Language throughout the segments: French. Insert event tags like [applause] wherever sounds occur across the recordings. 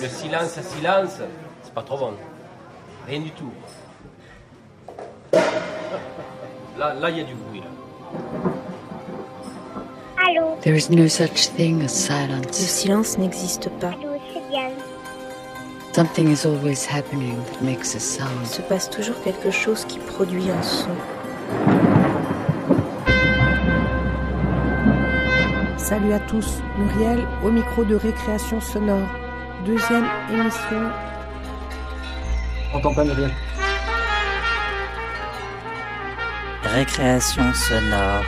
Le silence à silence, c'est pas trop bon. Rien du tout. Là, là, il y a du bruit. Là. Allô? There is no such thing as Le silence. silence n'existe pas. Allô, c'est Diane. Something is always happening that makes a Il sound. se passe toujours quelque chose qui produit un son. Salut à tous, Muriel au micro de Récréation Sonore. Deuxième émission. Entends pas Muriel Récréation sonore.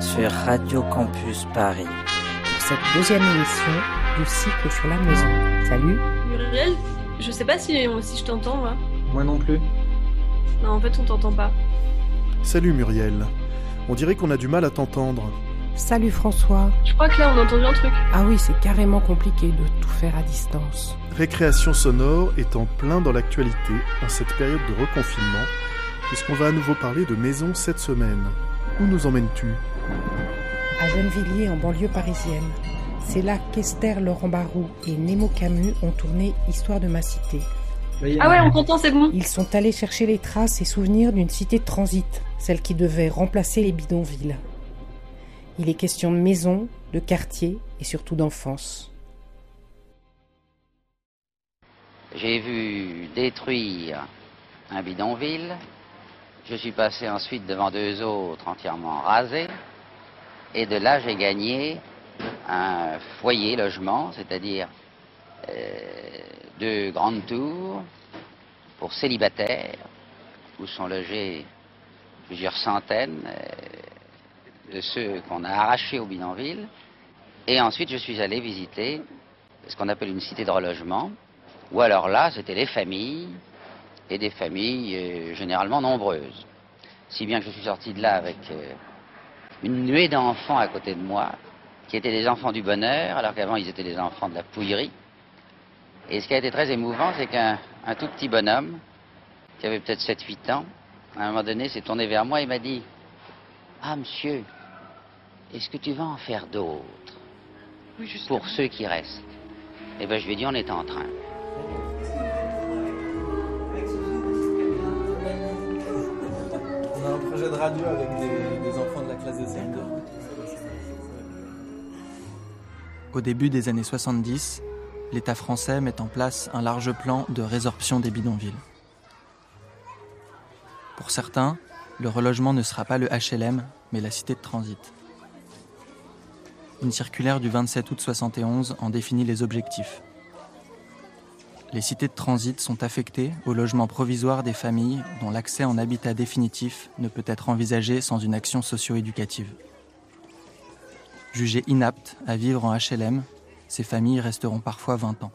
Sur Radio Campus Paris. Pour cette deuxième émission du cycle sur la maison. Salut Muriel, je sais pas si, si je t'entends là. Moi non plus. Non, en fait, on t'entend pas. Salut Muriel. On dirait qu'on a du mal à t'entendre. Salut François. Je crois que là, on a entendu un truc. Ah oui, c'est carrément compliqué de tout faire à distance. Récréation sonore est en plein dans l'actualité en cette période de reconfinement, puisqu'on va à nouveau parler de maison cette semaine. Où nous emmènes-tu? À Gennevilliers, en banlieue parisienne. C'est là qu'Esther Laurent Barou et Nemo Camus ont tourné Histoire de ma cité. Ah ouais, on t'entend, c'est bon. Ils sont allés chercher les traces et souvenirs d'une cité de transit, celle qui devait remplacer les bidonvilles. Il est question de maison, de quartier et surtout d'enfance. J'ai vu détruire un bidonville. Je suis passé ensuite devant deux autres entièrement rasés. Et de là, j'ai gagné un foyer logement, c'est-à-dire euh, deux grandes tours pour célibataires, où sont logés plusieurs centaines euh, de ceux qu'on a arrachés au bidonville. Et ensuite, je suis allé visiter ce qu'on appelle une cité de relogement, ou alors là, c'était les familles, et des familles euh, généralement nombreuses. Si bien que je suis sorti de là avec euh, une nuée d'enfants à côté de moi, qui étaient des enfants du bonheur, alors qu'avant ils étaient des enfants de la pouillerie. Et ce qui a été très émouvant, c'est qu'un un tout petit bonhomme, qui avait peut-être 7-8 ans, à un moment donné s'est tourné vers moi et m'a dit Ah, monsieur, est-ce que tu vas en faire d'autres Oui, pour ceux qui restent? Eh bien, je lui ai dit On est en train. On a un projet de radio avec des, des enfants de la classe de CM2. Au début des années 70, l'État français met en place un large plan de résorption des bidonvilles. Pour certains, le relogement ne sera pas le HLM, mais la cité de transit. Une circulaire du 27 août 71 en définit les objectifs. Les cités de transit sont affectées au logement provisoire des familles dont l'accès en habitat définitif ne peut être envisagé sans une action socio-éducative. Jugées inaptes à vivre en HLM, ces familles resteront parfois 20 ans.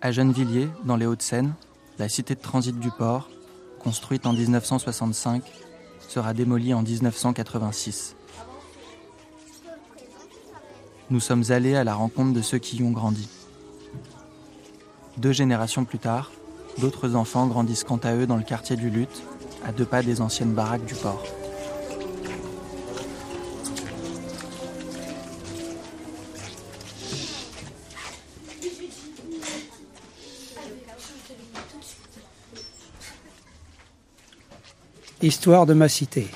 À Gennevilliers, dans les Hauts-de-Seine, la cité de transit du port, construite en 1965, sera démolie en 1986. Nous sommes allés à la rencontre de ceux qui y ont grandi. Deux générations plus tard, d'autres enfants grandissent quant à eux dans le quartier du Lutte, à deux pas des anciennes baraques du port. Histoire de ma cité.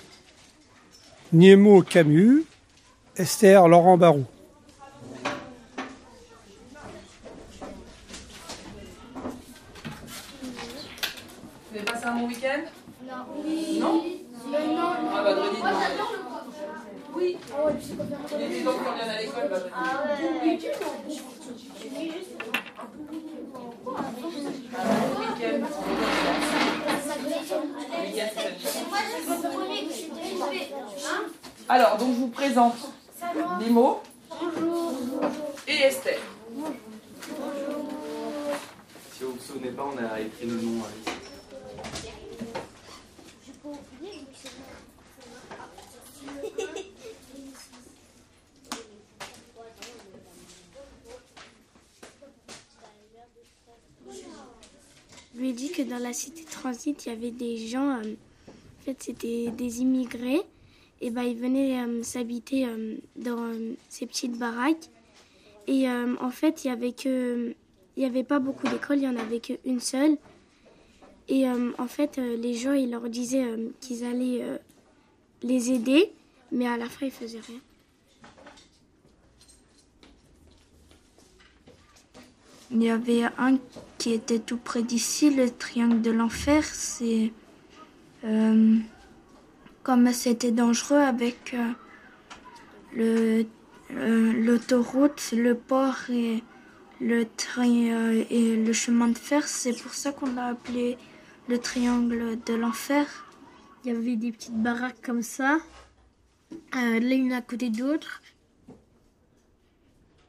Niemo Camus, Esther Laurent Barou. Vous avez passé un bon week-end Non. Oui. Non Euh, non. Ah, vendredi, Moi, non. j'adore le prof. Oui. Ah ouais, tu sais quoi faire. Il était donc combien à l'école vendredi Ah ouais. Je dis juste. Ah, bon week-end. Week-end, c'est Moi, je suis premier que je suis désolée. Hein Alors, donc je vous présente Nemo Bonjour. et Esther. Si vous vous souvenez pas, on a écrit le nom. euh, Je lui ai dit que il y avait des gens, euh, en fait, c'était des immigrés. et ben, ils venaient euh, s'habiter euh, dans ces petites baraques. Et en fait, il y avait avait pas beaucoup d'écoles, il y en avait qu'une seule. Et en fait, les gens, ils leur disaient qu'ils allaient les aider, mais à la fin, ils faisaient rien. Il y avait un qui était tout près d'ici, le triangle de l'enfer. C'est euh, comme c'était dangereux avec euh, le euh, l'autoroute, le port et le train euh, et le chemin de fer. C'est pour ça qu'on l'a appelé le triangle de l'enfer. Il y avait des petites baraques comme ça, euh, l'une à côté de l'autre.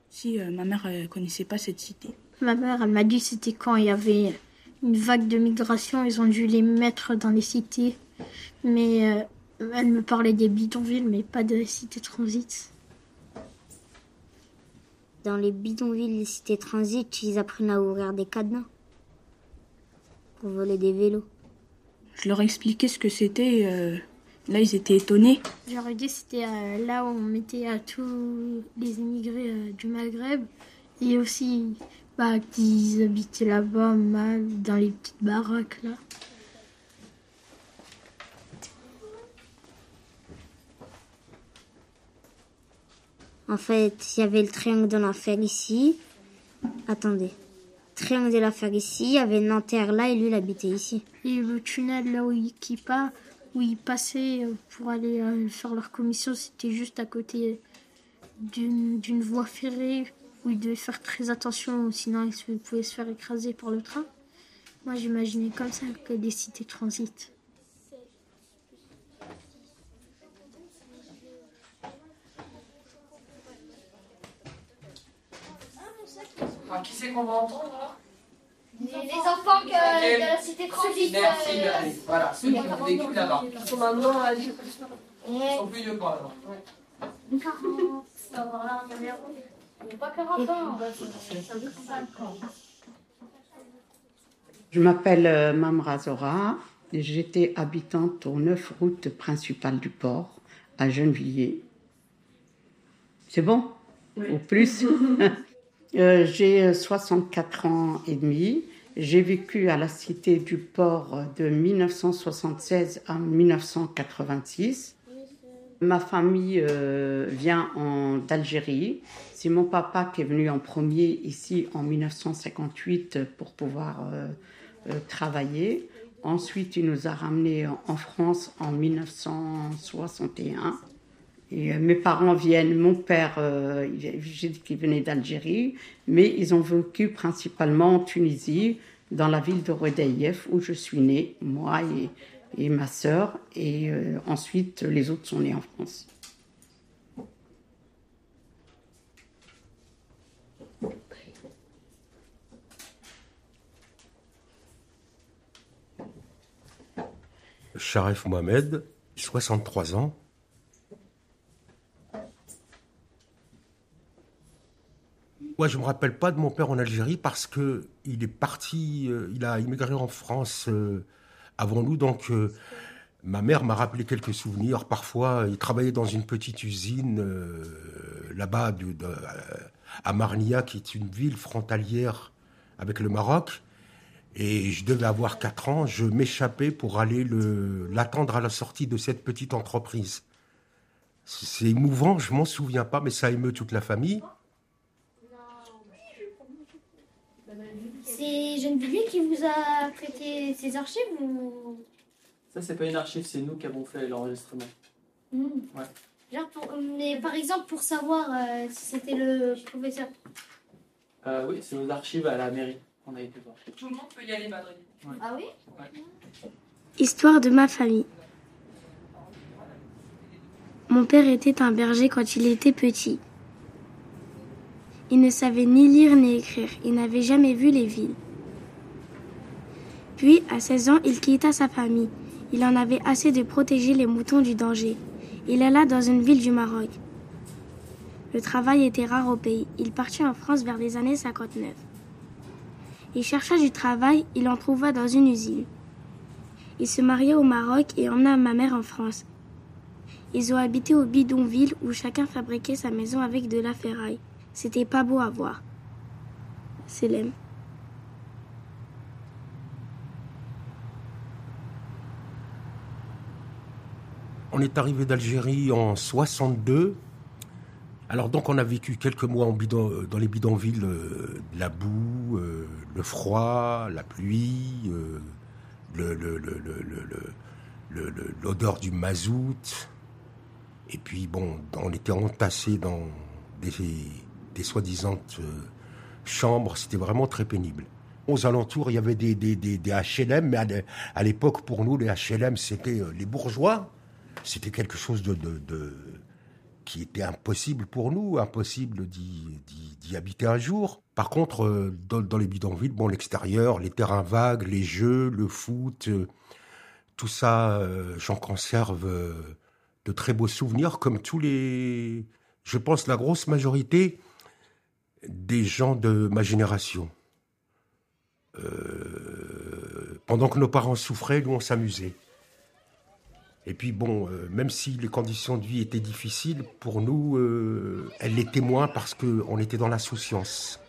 Si euh, ma mère ne connaissait pas cette cité. Ma mère, elle m'a dit c'était quand il y avait une vague de migration, ils ont dû les mettre dans les cités. Mais euh, elle me parlait des bidonvilles, mais pas de cités transit. Dans les bidonvilles, les cités transit, ils apprennent à ouvrir des cadenas pour voler des vélos. Je leur ai expliqué ce que c'était. euh, là, ils étaient étonnés. J'aurais dit c'était euh, là où on mettait à tous les immigrés euh, du Maghreb et aussi bah, qu'ils habitaient là-bas mal dans les petites baraques là. En fait, il y avait le triangle de l'enfer ici. Attendez. Triangle de l'enfer ici, il y avait Nanterre là et lui il habitait ici. Et le tunnel là où ils, qui part, où ils passaient euh, pour aller euh, faire leur commission, c'était juste à côté d'une d'une voie ferrée où ils devaient faire très attention, sinon ils se- pouvaient se faire écraser par le train. Moi j'imaginais comme ça que des cités transit. Alors, qui c'est qu'on va entendre là? Les, enfants Laquelle de la cité transit. Merci, allez, voilà, ceux qui ont vécu là-bas. Ils sont maintenant à Ils sont plus vieux que moi alors. Il n'y a pas 40 ans. Ça veut 5 ans. Je m'appelle euh, Mamra Zora. et J'étais habitante aux 9 routes principales du port, à Gennevilliers. C'est bon? Ou plus? [laughs] Euh, J'ai euh, 64 ans et demi. J'ai vécu à la cité du port de 1976 à 1986. Ma famille euh, vient en- d'Algérie. C'est mon papa qui est venu en premier ici en 1958 pour pouvoir euh, euh, travailler. Ensuite, il nous a ramenés en- France en 1961. Et euh, mes parents viennent, mon père, euh, j'ai venait d'Algérie, mais ils ont vécu principalement en Tunisie, dans la ville de Rodeyef, où je suis née, moi et, ma sœur. Et ensuite, les autres sont nés en France. Sharef Mohamed, 63 ans. Moi, je me rappelle pas de mon père en Algérie parce que il est parti, euh, il a immigré en France euh, avant nous, donc euh, ma mère m'a rappelé quelques souvenirs. Parfois, il travaillait dans une petite usine là-bas à Marnia, qui est une ville frontalière avec le Maroc. Et je devais avoir 4 ans, je m'échappais pour aller le- l'attendre à la sortie de cette petite entreprise. C'est émouvant, je m'en souviens pas, mais ça émeut toute la famille. C'est Geneviève qui vous a prêté ses archives ou... Ça, c'est pas une archive, c'est nous qui avons fait l'enregistrement. Hmm. Ouais. Genre pour, mais par exemple pour savoir euh, si c'était le professeur. Euh, oui, c'est nos archives à la mairie. On a été voir. Tout le monde peut y aller, Madrid. Ah oui Ouais. Histoire de ma famille. Mon père était un berger quand il était petit. Il ne savait ni lire ni écrire. Il n'avait jamais vu les villes. Puis, à 16 ans, il quitta sa famille. Il en avait assez de protéger les moutons du danger. Il alla dans une ville du Maroc. Le travail était rare au pays. Il partit en France vers les années 59. Il chercha du travail, il en trouva dans une usine. Il se maria au Maroc et emmena ma mère en France. Ils ont habité au bidonville où chacun fabriquait sa maison avec de la ferraille. C'était pas beau à voir. L'aime. On est arrivé d'Algérie en 62. Alors donc on a vécu quelques mois euh, dans les bidonvilles, euh, la boue, euh, le froid, la pluie, euh, l'odeur du mazout. Et puis bon, on était entassés dans des, soi-disant chambres, c'était vraiment très pénible. Aux alentours, il y avait des, HLM, mais à l'époque, pour nous, les HLM, c'était les bourgeois. C'était quelque chose de qui était impossible pour nous, impossible d'y, habiter un jour. Par contre, euh, dans, les bidonvilles, bon, l'extérieur, les terrains vagues, les jeux, le foot, euh, tout ça, euh, j'en conserve de très beaux souvenirs, comme tous les, je pense, la grosse majorité des gens de ma génération. Pendant que nos parents souffraient, nous on s'amusait. Et puis bon, euh, même si les conditions de vie étaient difficiles, pour nous, euh, elles l'étaient moins parce qu'on était dans l'insouciance.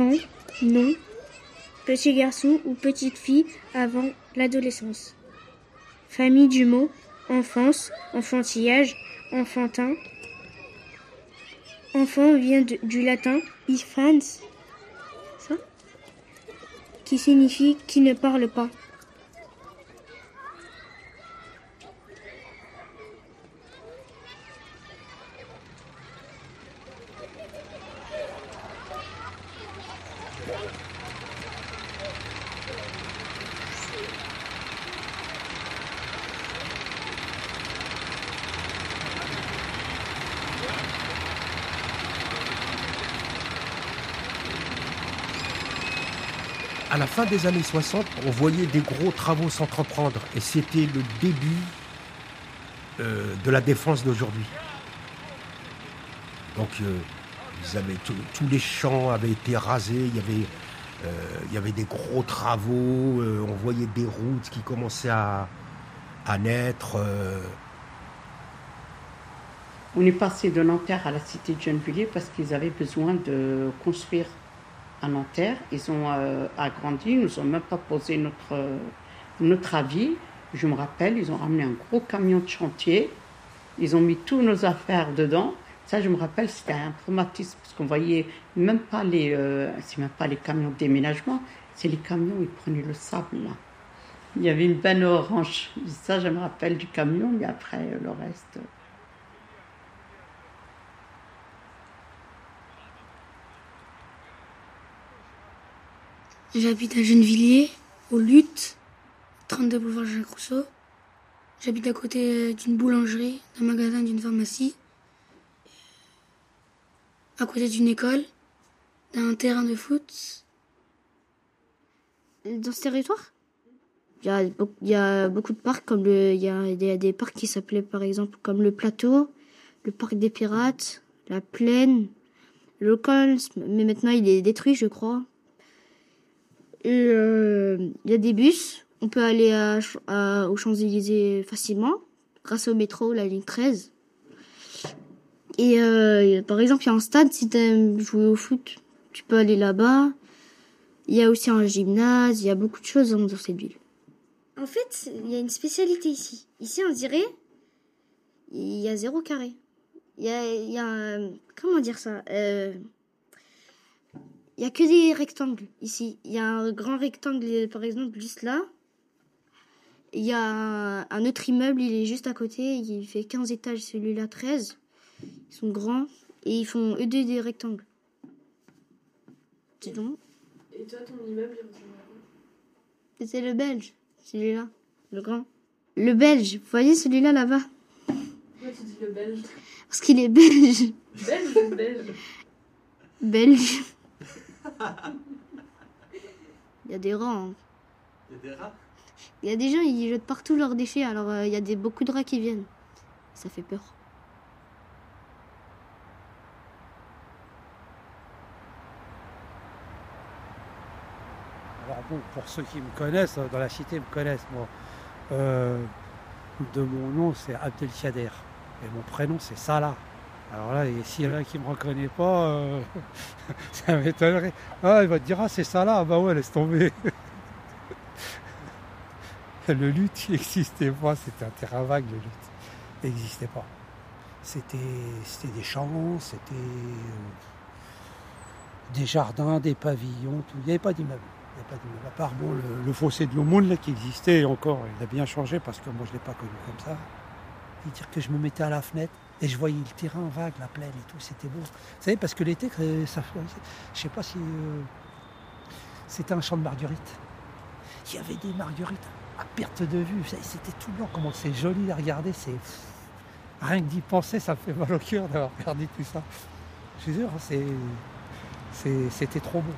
Enfant, non. Petit garçon ou petite fille avant l'adolescence. Famille du mot, enfance, enfantillage, enfantin. Enfant vient du latin infans, qui signifie qui ne parle pas. Des années 60, on voyait des gros travaux s'entreprendre et c'était le début euh, de la défense d'aujourd'hui. Donc, euh, ils avaient tous les champs avaient été rasés, il y avait, euh, il y avait des gros travaux, on voyait des routes qui commençaient à, naître. On est passé de Nanterre à la cité de Gennevilliers parce qu'ils avaient besoin de construire à Nanterre. Ils ont euh, agrandi, ils nous ont même pas posé notre, euh, notre avis. Je me rappelle, ils ont ramené un gros camion de chantier. Ils ont mis tous nos affaires dedans. Ça, je me rappelle, c'était un traumatisme parce qu'on voyait même pas les, euh, c'est même pas les camions de déménagement, c'est les camions, ils prenaient le sable. Il y avait une benne orange. Ça, je me rappelle du camion, mais après, le reste. J'habite à Gennevilliers, au Lutte, 32 boulevard Jacques Rousseau. J'habite à côté d'une boulangerie, d'un magasin, d'une pharmacie. À côté d'une école, d'un terrain de foot. Dans ce territoire il y, a beaucoup, de parcs, comme le, il y a, des parcs qui s'appelaient par exemple comme le Plateau, le Parc des Pirates, la Plaine, le mais maintenant il est détruit je crois. Et euh, il y a des bus, on peut aller à, à- aux Champs-Élysées facilement, grâce au métro, la ligne 13. Et euh, par exemple, il y a un stade, si tu aimes jouer au foot, tu peux aller là-bas. Il y a aussi un gymnase, il y a beaucoup de choses dans dans cette ville. En fait, il y a une spécialité ici. Ici, on dirait, il y a zéro carré. Il y a, y a comment dire ça Euh, Il y a que des rectangles ici. Il y a un grand rectangle, par exemple, juste là. Il y a un, un autre immeuble, il est juste à côté. Il fait 15 étages, celui-là 13. Ils sont grands et ils font eux deux des rectangles. C'est bon Et toi, ton immeuble, il ressemble à quoi? C'est le belge, celui-là, le grand. Le belge, vous voyez celui-là là-bas? Pourquoi tu dis le belge? Parce qu'il est belge. Belge ou belge? Belge. [laughs] Il y a des rats. hein. Il y a des rats? Il y a des gens, ils jettent partout leurs déchets, alors euh, il y a des, beaucoup de rats qui viennent. Ça fait peur. Alors bon, pour ceux qui me connaissent, euh, dans la cité me connaissent, moi. Euh, de mon nom, c'est Abdelkader. Et mon prénom, c'est Salah. Alors là, s'il y en a qui ne me reconnaît pas, euh, [laughs] ça m'étonnerait. Ah, il va te dire, ah, c'est Salah. Ah bah ouais, laisse tomber. [laughs] le lutte, il [laughs] n'existait pas. C'était un terrain vague, le lutte. Il n'existait pas. C'était des champs, c'était euh, des jardins, des pavillons, tout. Il n'y avait pas d'immeuble. Il. À part bon, le, fossé de l'aumône là, qui existait encore, il a bien changé parce que moi je ne l'ai pas connu comme ça. Et dire que je me mettais à la fenêtre et je voyais le terrain vague, la plaine et tout, c'était beau. Vous savez, parce que l'été, ça, je sais pas si euh, c'était un champ de marguerites. Il y avait des marguerites à perte de vue. C'était tout blanc, comment c'est joli à regarder. C'est rien que d'y penser, ça me fait mal au cœur d'avoir regardé tout ça. Je suis sûr, c'est, c'est- c'était trop beau.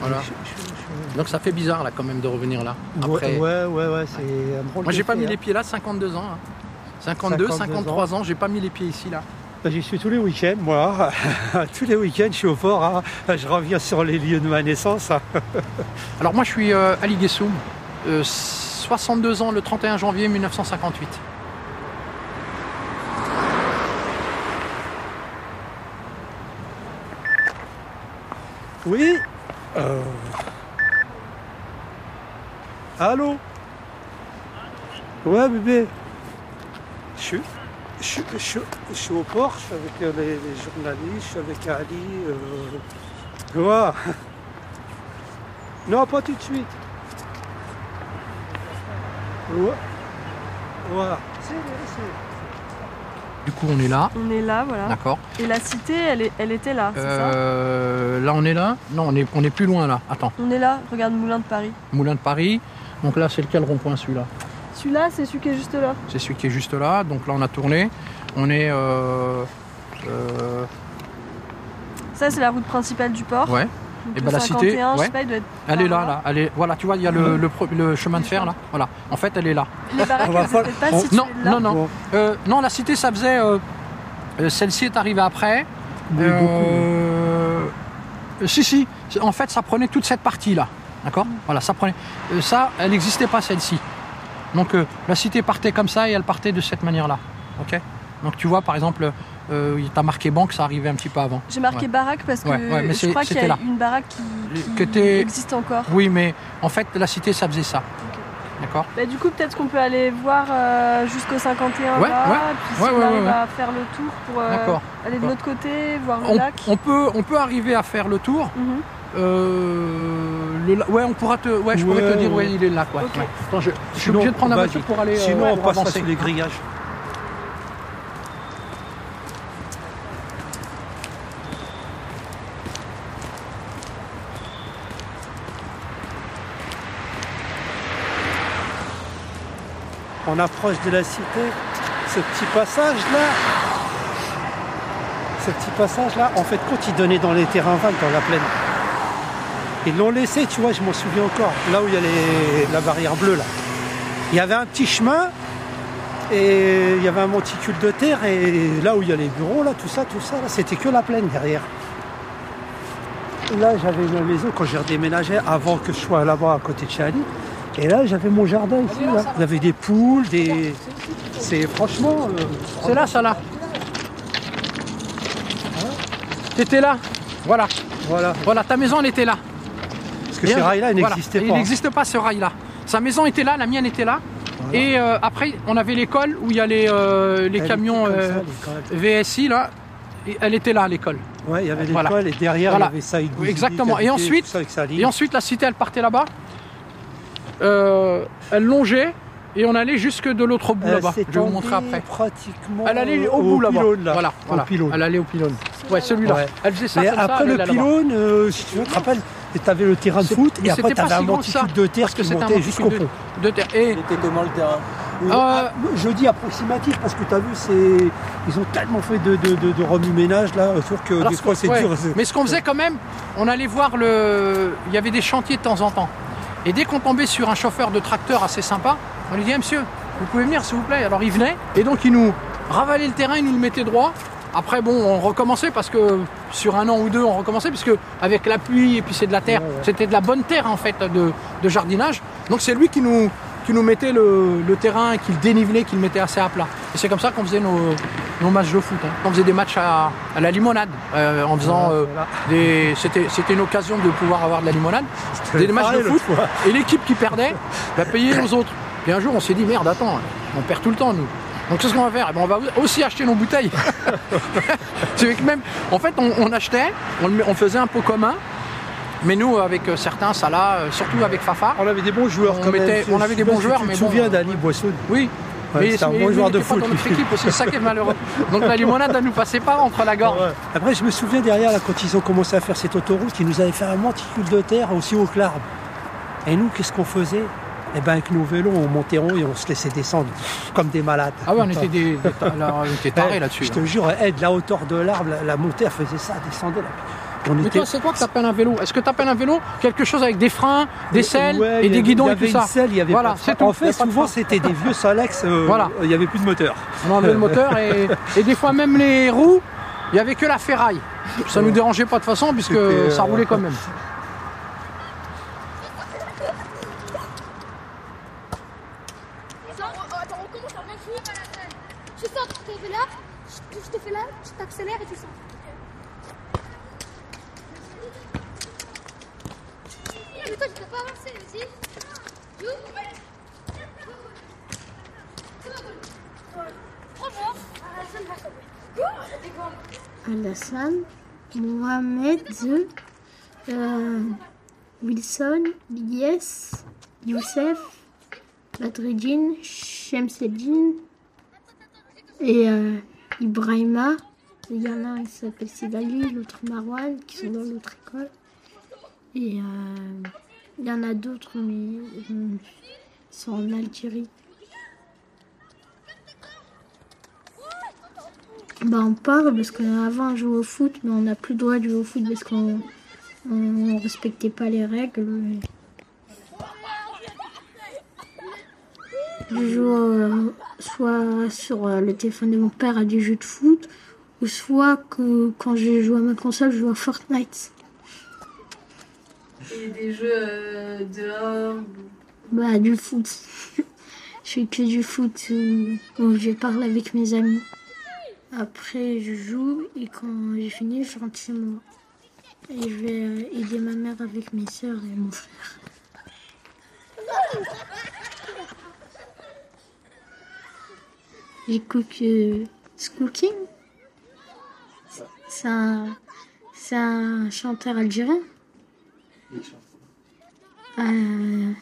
Voilà. Donc ça fait bizarre là quand même de revenir là. Après, Ouais, ouais, ouais, c'est un drôle moi j'ai pas mis hein. les pieds là, 52 ans. hein. 52, 52 53 ans, j'ai pas mis les pieds ici là. Ben, J'y suis tous les week-ends, moi. [laughs] tous les week-ends, je suis au hein. Je reviens sur les lieux de ma naissance. hein. Alors moi je suis euh, Ali Guessoum, euh, 62 ans le 31 janvier 1958. Oui Euh, Allô Ouais, bébé. Je suis, je, suis- je suis- je suis au port, je suis avec euh, les, les journalistes, je suis avec Ali. Euh... Ouais. [laughs] Non, pas tout de suite. Ouais. Voilà. Du coup on est là. On est là, voilà. D'accord. Et la cité, elle, est- elle était là, c'est ça? Euh, là on est là? Non, on est, on est plus loin là. Attends, On est là, regarde Moulin de Paris. Moulin de Paris. Donc là c'est lequel rond-point celui-là Celui-là, c'est celui qui est juste là. C'est celui qui est juste là. Donc là on a tourné. On est... euh, euh, Ça, c'est la route principale du port. ouais. Donc Et ben la 51, cité, je ouais. sais pas, il doit être elle est là, là. Elle est, voilà, tu vois, il y a le, le, chemin de fer là. Voilà. En fait, elle est là. Les baraques, elles pas- on- situées Non, là. non, non. Euh, non, la cité, ça faisait. euh, euh, Celle-ci est arrivée après. Euh, si, si. En fait, ça prenait toute cette partie-là. D'accord Voilà, ça prenait. euh, ça, elle n'existait pas, celle-ci. Donc, euh, la cité partait comme ça et elle partait de cette manière-là. Ok Donc, tu vois, par exemple, euh, tu as marqué banque, ça arrivait un petit peu avant. J'ai marqué Ouais. baraque parce que Ouais, ouais, mais je crois qu'il y a là. une baraque qui, qui existe encore. Oui, mais en fait, la cité, ça faisait ça. D'accord Bah, du coup, peut-être qu'on peut aller voir euh, jusqu'au 51 Ouais, là, ouais. puis si Ouais, on arrive à faire le tour pour euh, aller de l'autre côté, voir le on, lac. on peut, on peut arriver à faire le tour. Mhm. Euh, le ouais, on pourra te, ouais, je pourrais te dire, ouais. ouais, il est là, quoi. Attends, je, je suis obligé de prendre la voiture pour aller. euh, Sinon, on passera avancer. sous les grillages. On approche de la cité. Ce petit passage-là, ce petit passage-là, en fait, quand il donnait dans les terrains vagues, dans la plaine, ils l'ont laissé, tu vois, je m'en souviens encore, là où il y a les- la barrière bleue, là. Il y avait un petit chemin et il y avait un monticule de terre et là où il y a les bureaux, là, tout ça, tout ça, là, c'était que la plaine derrière. Là, j'avais ma maison quand j'ai redéménagé avant que je sois là-bas à côté de chez Ali. Et là, j'avais mon jardin ici. Là. Il y avait des poules, des. C'est franchement. euh, C'est là, ça là. T'étais là? Voilà. Voilà. Voilà, ta maison, elle était là. Parce que ces rails-là, ils n'existaient Il pas. n'existe pas ce rail-là. Sa maison était là, la mienne était là. Et euh, après, on avait l'école où il y a les, euh, les camions euh, ça. VSI là. Et elle était là, l'école. Ouais, il y avait l'école Voilà. et derrière, Voilà. il y avait ça. Oui, Exactement. Et ensuite, et ensuite, la cité, elle partait là-bas. Elle longeait et on allait jusque de l'autre bout là-bas. Je vais vous montrer après. pratiquement Elle allait au, bout là-bas. pylône, là. Voilà, Au voilà. pylône. Elle allait au pylône. Ouais, celui-là. Ouais. Elle faisait ça Mais comme après le pylône, si tu veux, te rappelles, tu avais le terrain de foot et après c'était tu avais pas un que monticule de terre parce que qui c'était un montait jusqu'au de- pont. de terre. Et C'était comment le terrain Euh, ah, je dis approximatif parce que tu as vu, c'est ils ont tellement fait de, de, de, de remue-ménage là, sauf que Alors, des fois c'est ouais. dur. Mais ce qu'on faisait quand même, on allait voir le. Il y avait des chantiers de temps en temps. Et dès qu'on tombait sur un chauffeur de tracteur assez sympa, on lui disait Monsieur, vous pouvez venir s'il vous plaît Alors il venait, et donc il nous ravalait le terrain, il nous le mettait droit. Après, bon, on recommençait parce que sur un an ou deux, on recommençait, puisque avec la pluie et puis c'est de la terre, c'était de la bonne terre en fait de, de jardinage. Donc c'est lui qui nous, qui nous mettait le, le terrain, qui le dénivelait, qui le mettait assez à plat. Et c'est comme ça qu'on faisait nos, nos matchs de foot. hein. On faisait des matchs à, à la limonade, euh, en faisant euh, des. C'était, c'était une occasion de pouvoir avoir de la limonade. C'était des matchs de foot. Et l'équipe qui perdait, bah, payait aux autres. Puis un jour, on s'est dit merde, attends, on perd tout le temps nous. Donc qu'est-ce qu'on va faire Eh ben, On va aussi acheter nos bouteilles. [laughs] C'est que même, en fait, on, on achetait, on, faisait un pot commun. Mais nous, avec euh, certains, Salah, euh, surtout avec Fafa, on avait des bons joueurs. On, quand mettait- on avait des bons joueurs, tu mais te bon. souviens d'Ali Boisson? Oui. Ouais, mais c'était un bon joueur de foot. c'est ça qui est malheureux. [laughs] Donc la limonade, elle nous passait pas entre la gorge. Après, je me souviens derrière, là, quand ils ont commencé à faire cette autoroute, ils nous avaient fait un monticule de terre aussi haut que l'arbre. Et nous, qu'est-ce qu'on faisait? Eh ben, avec nos vélos, on montait rond et on se laissait descendre comme des malades. Ah ouais, on était des, on était tarés Ouais, là-dessus. Je te jure, eh, de la hauteur de l'arbre, la, la montée, elle faisait ça, elle descendait là. On Mais était- toi, c'est quoi que t'appelles un vélo Est-ce que t'appelles un vélo quelque chose avec des freins, des selles Ouais, et des guidons et tout ça selle, il y avait Voilà, c'est tout. En fait, souvent, c'était des vieux Solex, euh, Voilà. il n'y avait plus de moteur. On enlevait le moteur et, et des fois même les roues, il n'y avait que la ferraille. Ça nous dérangeait pas de toute façon puisque ça euh, roulait quand même. Attends, on commence à rien foutre. Je sors, je te fais là, je je te fais là, je t'accélère et tu sors. Mais toi, tu peux pas avancer, vas-y. Alassane, Mohamed, euh, Wilson, Yes, Youssef, Badreddin, Shemseddin et euh, Ibrahima. Il y en a un qui s'appelle Sigali, l'autre Marwan, qui sont dans l'autre école. Et euh, il y en a d'autres, mais euh, ils sont en Algérie. Bah, on parle parce qu'avant on jouait au foot, mais on n'a plus le droit de jouer au foot parce qu'on on respectait pas les règles. Je joue euh, soit sur le téléphone de mon père à des jeux de foot, ou soit que quand je joue à ma console, je joue à Fortnite. Et des jeux euh, dehors. Bah, du foot. [laughs] je fais que du foot où, où je parle avec mes amis. Après, je joue et quand j'ai fini, je rentre chez moi. Et je vais euh, aider ma mère avec mes soeurs et mon frère. J'écoute euh, Skooking. C'est un, c'est un chanteur algérien. Euh,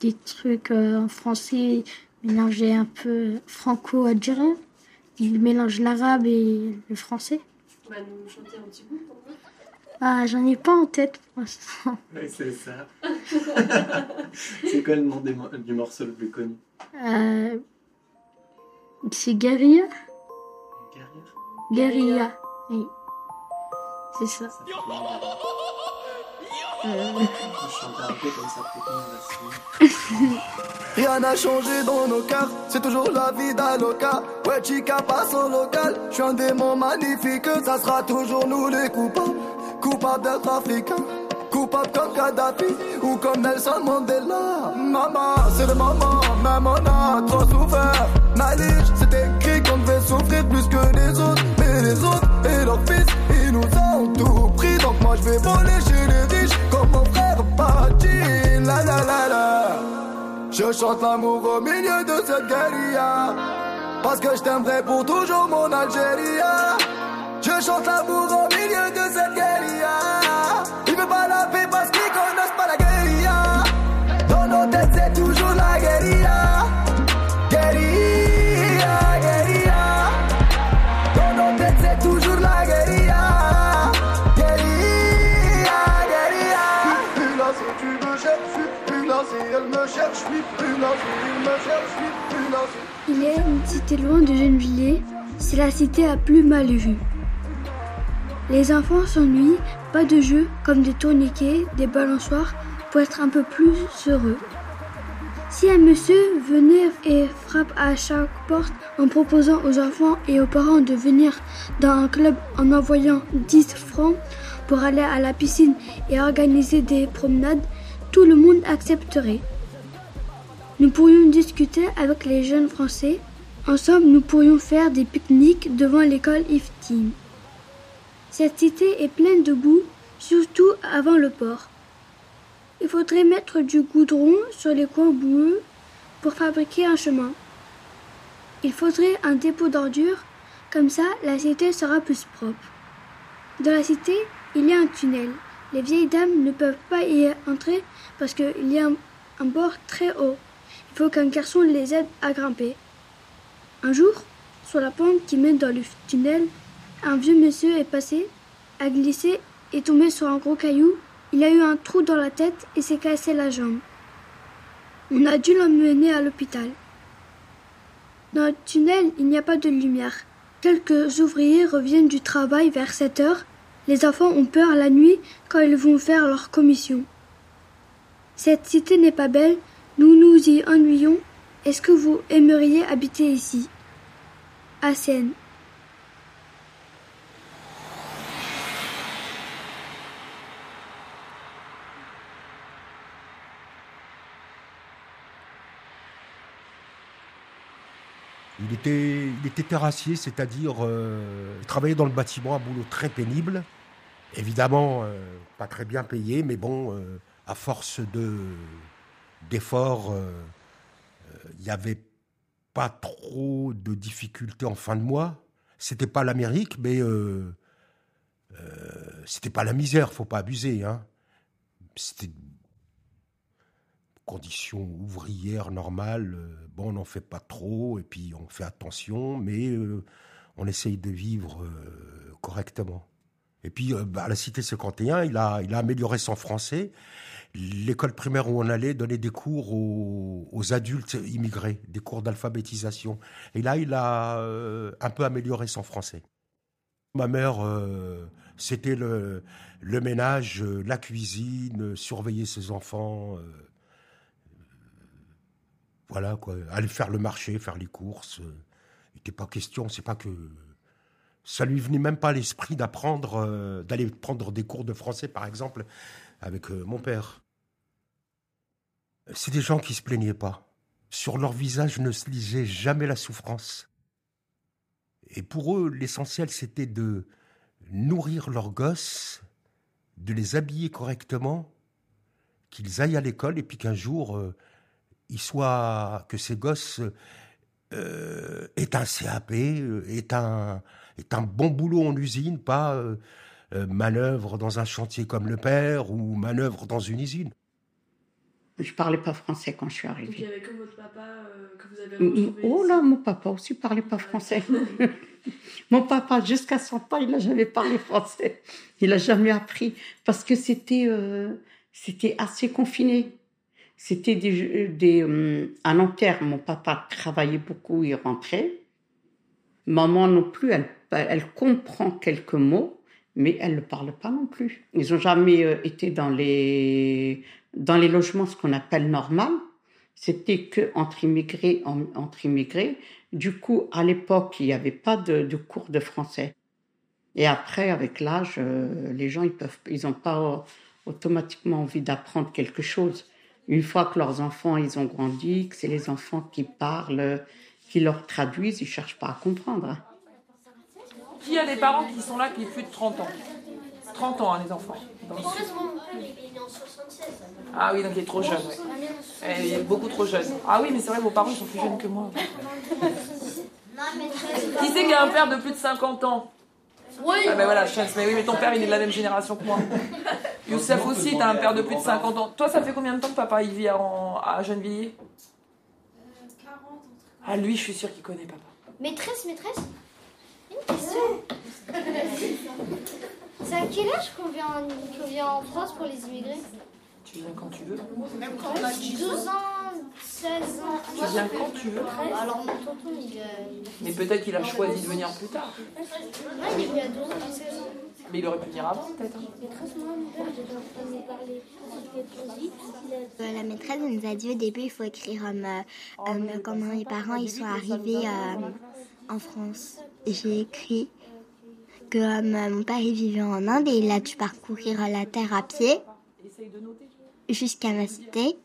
des trucs euh, en français mélangés un peu franco-algérien. Il mélange l'arabe et le français. Tu vas nous chanter un petit bout pour moi Ah, j'en ai pas en tête pour l'instant. [laughs] Ouais, c'est ça. [laughs] c'est quoi le nom des du morceau le plus connu? Euh, c'est Guerilla? Guerilla, oui. Euh, Rien n'a changé dans nos cœurs, c'est toujours la vie d'Aloca. Ouais, chica passe au local. Je suis un démon magnifique, ça sera toujours nous les coupables. Coupables d'être africains, coupables coupable comme Kadhafi ou comme Nelson Mandela. Maman, c'est le maman, même on a trop souffert. Malige, c'est écrit qu'on devait souffrir plus que les autres. Les autres et leurs fils, ils nous ont tout pris. Donc moi je vais voler chez les riches comme mon frère Pati. La la la la. Je chante l'amour au milieu de cette guérilla. Parce que je t'aimerai pour toujours mon Algérie. Je chante l'amour au milieu Il a une cité loin de Gennevilliers, c'est la cité la plus mal vue. Les enfants s'ennuient, pas de jeux comme des tourniquets, des balançoires pour être un peu plus heureux. Si un monsieur venait et frappe à chaque porte en proposant aux enfants et aux parents de venir dans un club en envoyant 10 francs pour aller à la piscine et organiser des promenades, tout le monde accepterait. Nous pourrions discuter avec les jeunes Français. Ensemble, nous pourrions faire des pique-niques devant l'école Iftin. Cette cité est pleine de boue, surtout avant le port. Il faudrait mettre du goudron sur les coins boueux pour fabriquer un chemin. Il faudrait un dépôt d'ordures, comme ça la cité sera plus propre. Dans la cité, il y a un tunnel. Les vieilles dames ne peuvent pas y entrer parce qu'il y a un bord très haut. Il faut qu'un garçon les aide à grimper. Un jour, sur la pente qui mène dans le tunnel, un vieux monsieur est passé, a glissé et tombé sur un gros caillou. Il a eu un trou dans la tête et s'est cassé la jambe. On a dû l'emmener à l'hôpital. Dans le tunnel, il n'y a pas de lumière. Quelques ouvriers reviennent du travail vers 7 heures. Les enfants ont peur la nuit quand ils vont faire leur commission. Cette cité n'est pas belle, nous nous y ennuyons. Est-ce que vous aimeriez habiter ici? À. Il était, il était terrassier, c'est-à-dire euh, il travaillait dans le bâtiment, un boulot très pénible. Évidemment, euh, pas très bien payé, mais bon, euh, à force de d'efforts, il n'y avait pas trop de difficultés en fin de mois. C'était pas l'Amérique, mais c'était pas la misère, faut pas abuser. Hein. C'était conditions ouvrières normales. Bon, on n'en fait pas trop, et puis on fait attention, mais euh, on essaye de vivre euh, correctement. Et puis, euh, bah, à la Cité 51, il a, amélioré son français. L'école primaire où on allait donnait des cours aux, adultes immigrés, des cours d'alphabétisation. Et là, il a un peu amélioré son français. Ma mère, c'était le, le ménage, la cuisine, surveiller ses enfants. Voilà, quoi. Aller faire le marché, faire les courses. Il n'était pas question, c'est pas que. Ça lui venait même pas à l'esprit d'apprendre, d'aller prendre des cours de français, par exemple, avec mon père. C'est des gens qui se plaignaient pas. Sur leur visage ne se lisait jamais la souffrance. Et pour eux, l'essentiel, c'était de nourrir leurs gosses, de les habiller correctement, qu'ils aillent à l'école et puis qu'un jour, euh, il soit que ces gosses euh, aient un CAP, euh, aient un, aient un bon boulot en usine, pas euh, euh, manœuvre dans un chantier comme le père ou manœuvre dans une usine. Je parlais pas français quand je suis arrivée. Donc il y avait que votre papa euh, que vous avez Mm, retrouvé Oh ici. là, mon papa aussi parlait pas français. [laughs] mon papa, jusqu'à 100 ans, il n'a jamais parlé français. Il n'a jamais appris parce que c'était euh, c'était assez confiné. C'était des, des hum, à Nanterre, mon papa travaillait beaucoup, il rentrait. Maman non plus, elle, comprend quelques mots, mais elle ne parle pas non plus. Ils n'ont jamais euh, été dans les, dans les logements, ce qu'on appelle normal. C'était que entre immigrés, en- entre immigrés. Du coup, à l'époque, il n'y avait pas de, cours de français. Et après, avec l'âge, euh, les gens, ils peuvent, ils n'ont pas automatiquement envie d'apprendre quelque chose. Une fois que leurs enfants, ils ont grandi, que c'est les enfants qui parlent, qui leur traduisent, ils cherchent pas à comprendre. Qui a des parents qui sont là qui ont plus de 30 ans? 30 ans, hein, les enfants. Dans le sud. Il est en 76. Ah oui, donc il est trop jeune. ouais. Eh, Il est beaucoup trop jeune. Ah oui, mais c'est vrai, vos parents ils sont plus jeunes que moi. Qui c'est qui a un père de plus de 50 ans? Oui. Ah ben voilà, chance, mais oui, mais ton père il est de la même génération que moi. Youssef aussi, t'as un père de plus de 50 ans. Toi, ça fait combien de temps que papa il vit en- à Gennevilliers? Ah lui, je suis sûre qu'il connaît papa. Maîtresse, maîtresse? Une question. C'est à quel âge qu'on vient, en- qu'on vient en France pour les immigrés? Tu viens quand tu veux. Même quand on a 12 ans, 16 ans. Tu viens quand tu veux. Alors mon tonton, il, euh, Mais peut-être qu'il a choisi de venir plus tard. Non, il est venu à 12 ans, 16 ans. Mais il aurait pu venir avant peut-être. hein. Euh, La maîtresse nous a dit au début il faut écrire euh, euh, comment mes parents ils sont arrivés en France. J'ai écrit que mon père il vivait en Inde et il a dû parcourir la terre à pied jusqu'à ma cité.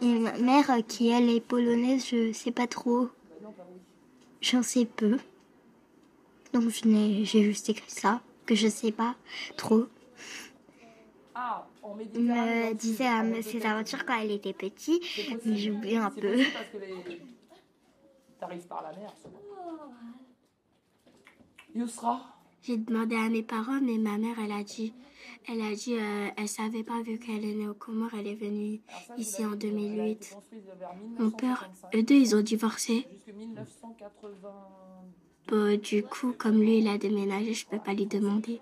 Et ma mère qui elle est polonaise, je sais pas trop. J'en sais peu. Donc j'ai juste écrit ça, que je sais pas trop. Ah, me disait euh, ses aventures quand elle était petite, mais j'oublie un peu. T'arrives par la mer. J'ai demandé à mes parents, mais ma mère, elle a dit, elle a dit, euh, elle savait pas vu qu'elle est née au Comores, elle est venue ici en 2008. Mon père, eux deux, ils ont divorcé. Jusque 1980. Bah, du coup, comme lui, il a déménagé, je peux pas lui demander.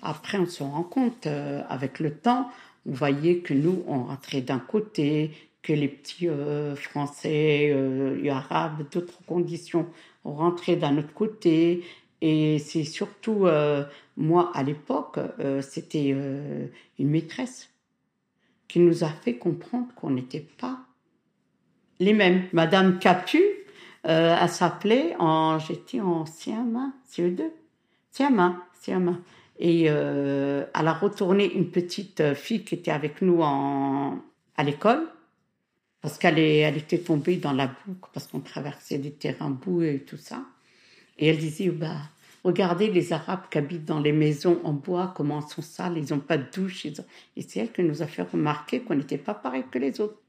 Après, on se rend compte, euh, avec le temps, on voyait que nous, on rentrait d'un côté, que les petits euh, Français, euh, Arabes, d'autres conditions, on rentrait d'un autre côté. Et c'est surtout, euh, moi, à l'époque, euh, c'était euh, une maîtresse qui nous a fait comprendre qu'on n'était pas les mêmes. Madame Catu, euh, elle s'appelait, en, j'étais en CM1, CE2, CM1, CM1. Et euh, elle a retourné une petite euh, fille qui était avec nous en, à l'école, parce qu'elle elle était tombée dans la boue, parce qu'on traversait des terrains boueux et tout ça. Et elle disait, bah, regardez les Arabes qui habitent dans les maisons en bois, comment ils sont sales, ils n'ont pas de douche. Et c'est elle qui nous a fait remarquer qu'on n'était pas pareil que les autres.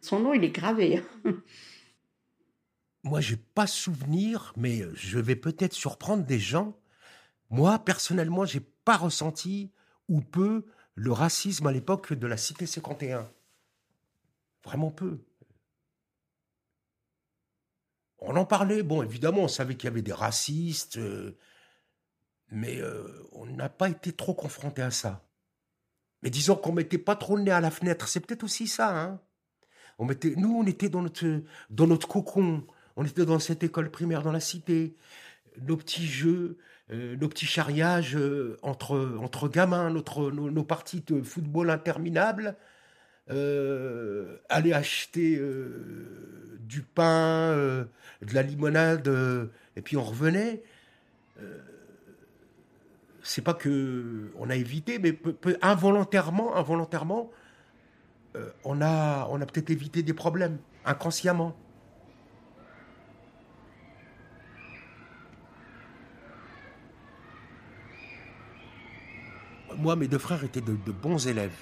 Son nom, il est gravé. hein. Moi, j'ai pas souvenir, mais je vais peut-être surprendre des gens. Moi, personnellement, j'ai pas ressenti ou peu le racisme à l'époque de la Cité 51. Vraiment peu. On en parlait, bon, évidemment, on savait qu'il y avait des racistes, euh, mais euh, on n'a pas été trop confronté à ça. Mais disons qu'on mettait pas trop le nez à la fenêtre, c'est peut-être aussi ça, hein. On mettait, nous, on était dans notre, dans notre cocon. On était dans cette école primaire dans la cité. Nos petits jeux, euh, nos petits charriages euh, entre, entre gamins, notre, nos, nos parties de football interminables. aller acheter du pain, de la limonade, et puis on revenait. C'est pas que on a évité, mais involontairement, involontairement, euh, on a, on a peut-être évité des problèmes, inconsciemment. Moi, mes deux frères étaient de, de bons élèves.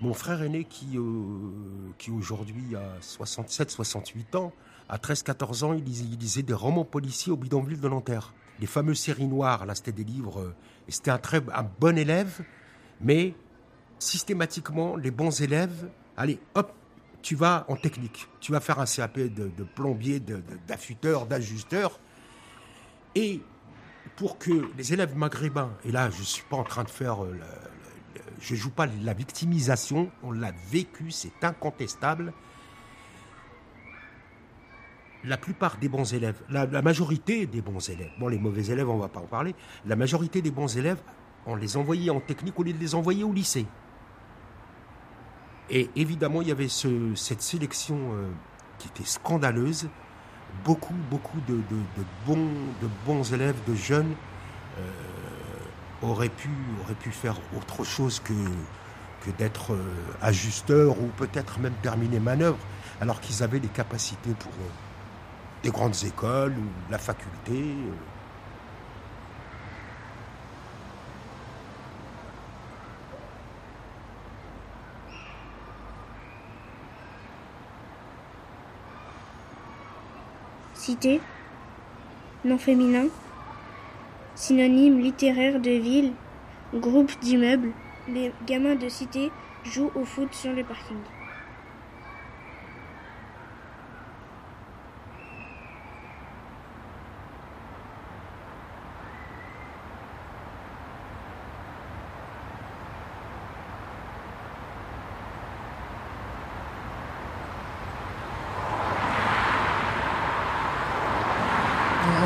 Mon frère aîné, qui, euh, qui aujourd'hui a 67-68 ans, à 13-14 ans, il lisait, il lisait des romans policiers au bidonville de Nanterre. Les fameuses séries noires, là, c'était des livres. euh, et c'était un, très, un bon élève, mais systématiquement, les bons élèves, allez, hop, tu vas en technique. Tu vas faire un CAP de, de plombier, d'affûteur, d'ajusteur. Et pour que les élèves maghrébins, et là, je ne suis pas en train de faire. euh, je joue pas la victimisation, on l'a vécu, c'est incontestable. La plupart des bons élèves, la, majorité des bons élèves, bon, les mauvais élèves, on va pas en parler, la majorité des bons élèves, on les envoyait en technique au lieu de les envoyer au lycée. Et évidemment, il y avait ce- cette sélection euh, qui était scandaleuse. Beaucoup, beaucoup de, bons, élèves, de jeunes, euh, auraient, pu, faire autre chose que, d'être euh, ajusteurs ou peut-être même terminer manœuvre, alors qu'ils avaient les capacités pour euh, des grandes écoles ou la faculté. euh. Cité, nom féminin, synonyme littéraire de ville, groupe d'immeubles. Les gamins de cité jouent au foot sur le parking.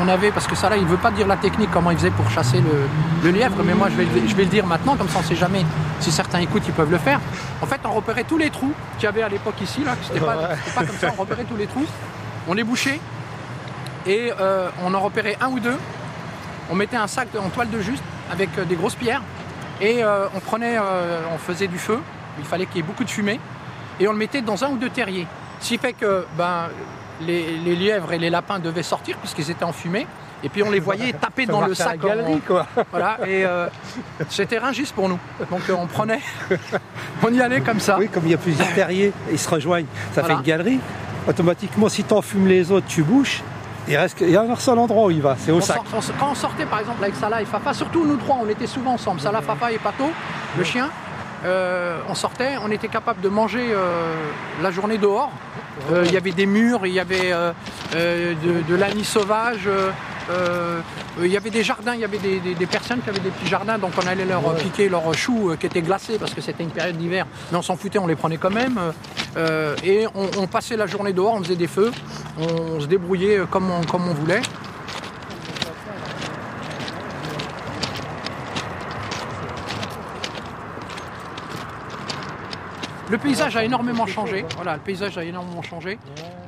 on avait, parce que ça là, il ne veut pas dire la technique, comment il faisait pour chasser le, le lièvre, mais moi je vais, le- je vais le dire maintenant, comme ça on ne sait jamais si certains écoutent, ils peuvent le faire. En fait, on repérait tous les trous qu'il y avait à l'époque ici, là, c'était pas, comme ça, on repérait tous les trous, on les bouchait, et euh, on en repérait un ou deux, on mettait un sac en toile de juste avec euh, des grosses pierres, et euh, on prenait, euh, on faisait du feu, il fallait qu'il y ait beaucoup de fumée, et on le mettait dans un ou deux terriers. Ce qui fait que ben, les, les lièvres et les lapins devaient sortir puisqu'ils étaient enfumés. Et puis on les voyait taper dans le sac. galerie, quoi. Voilà, et euh, c'était ringis pour nous. Donc euh, on prenait, [laughs] on y allait comme ça. Oui, comme il y a plusieurs terriers, ils se rejoignent, ça Voilà. fait une galerie. Automatiquement, si tu enfumes les autres, tu bouches. Il reste y a un seul endroit où il va, c'est au On sac. sort- on s- quand on sortait par exemple avec Salah et Fafa, surtout nous trois, on était souvent ensemble, Salah, Fafa et Pato, le chien, euh, on sortait, on était capable de manger euh, la journée dehors. Euh, Il y avait des murs, il y avait de, de l'anis sauvage, il y avait des jardins, il y avait des, des- des personnes qui avaient des petits jardins, donc on allait leur piquer leurs choux qui étaient glacés parce que c'était une période d'hiver, mais on s'en foutait, on les prenait quand même. et on, on passait la journée dehors, on faisait des feux, on, se débrouillait comme on, comme on voulait. Le paysage a énormément changé. Voilà, le paysage a énormément changé.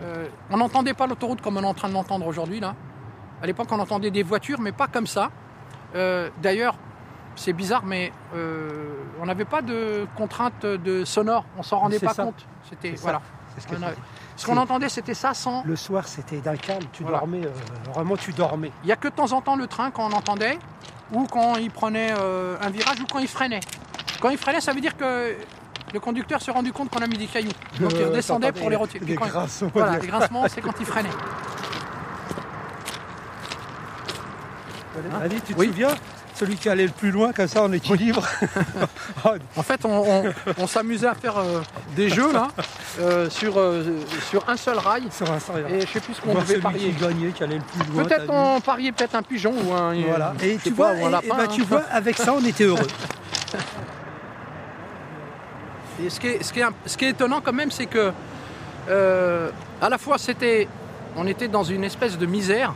Euh, on n'entendait pas l'autoroute comme on est en train de l'entendre aujourd'hui là. À l'époque, on entendait des voitures, mais pas comme ça. Euh, D'ailleurs, c'est bizarre, mais euh, on n'avait pas de contraintes de sonore. On s'en rendait pas ça. compte. C'était voilà. Ce qu'on entendait, c'était ça sans. Le soir, c'était d'un calme, tu Voilà. dormais, vraiment tu dormais. Il n'y a que de temps en temps le train quand on entendait, ou quand il prenait un virage, ou quand il freinait. Quand il freinait, ça veut dire que le conducteur s'est rendu compte qu'on a mis des cailloux. Donc il Euh, redescendait pour les retirer. des grincements, Voilà, des- les grincements, c'est quand il freinait. Ali, tu te Oui. souviens Celui qui allait le plus loin, comme ça, en équilibre. [laughs] En fait, on, on- on s'amusait à faire euh, des jeux là, euh, sur, euh, sur un seul rail. Et je sais plus ce qu'on devait parier. qui gagnait, qui allait le plus loin. Peut-être t'as on pariait peut-être un pigeon ou un. Voilà. Et tu vois, ou un et- lapin, et bah, hein. tu vois, avec ça, on était heureux. [laughs] Et ce qui est, ce qui est, un- ce qui est étonnant quand même, c'est que euh, à la fois c'était, on était dans une espèce de misère,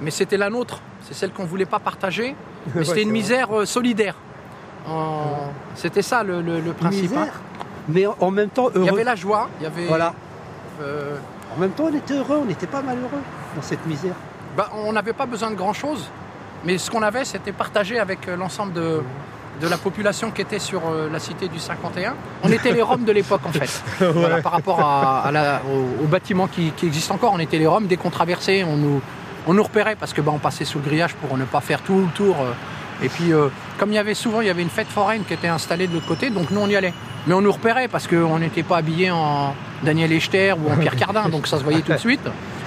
mais c'était la nôtre. C'est celle qu'on voulait pas partager. [laughs] Mais Ouais, c'était une vrai. misère euh, solidaire. En- C'était ça le, le- le principe. hein. Mais en- en même temps heureux. Il y avait la joie, il y avait. Voilà. euh, En même temps, on était heureux, on n'était pas malheureux dans cette misère. bah, on n'avait pas besoin de grand chose, mais ce qu'on avait, c'était partagé avec l'ensemble de, de la population qui était sur euh, la cité du 51. On était les Roms de l'époque, en fait. [laughs] Voilà, par rapport à, à la- au, au bâtiment qui, qui existe encore, on était les Roms. Dès qu'on traversait, on nous, on nous repérait parce que bah, on passait sous le grillage pour ne pas faire tout le tour. euh. Et puis, euh, comme il y avait souvent, il y avait une fête foraine qui était installée de l'autre côté, donc nous on y allait. Mais on nous repérait parce qu'on n'était pas habillé en Daniel Echter ou en Pierre Cardin, donc ça se voyait tout de suite.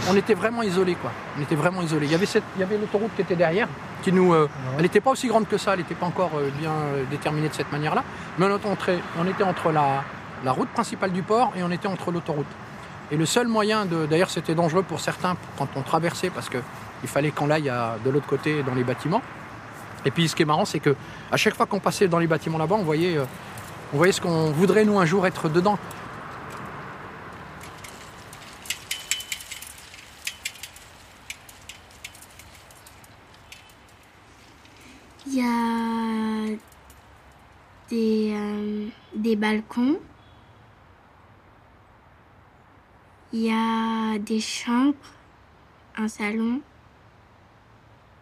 On était vraiment isolés, quoi. On était vraiment isolés. Il y avait, cette- il y avait l'autoroute qui était derrière, qui nous, euh, elle n'était pas aussi grande que ça, elle n'était pas encore euh, bien euh, déterminée de cette manière-là. Mais on était entre, on était entre la, la route principale du port et on était entre l'autoroute. Et le seul moyen de, d'ailleurs, c'était dangereux pour certains quand on traversait parce que il fallait qu'on aille à- de l'autre côté dans les bâtiments. Et puis, ce qui est marrant, c'est que à chaque fois qu'on passait dans les bâtiments là-bas, on voyait, euh, on voyait ce qu'on voudrait nous un jour être dedans. Il y a des, euh, des balcons. Il y a des chambres, un salon.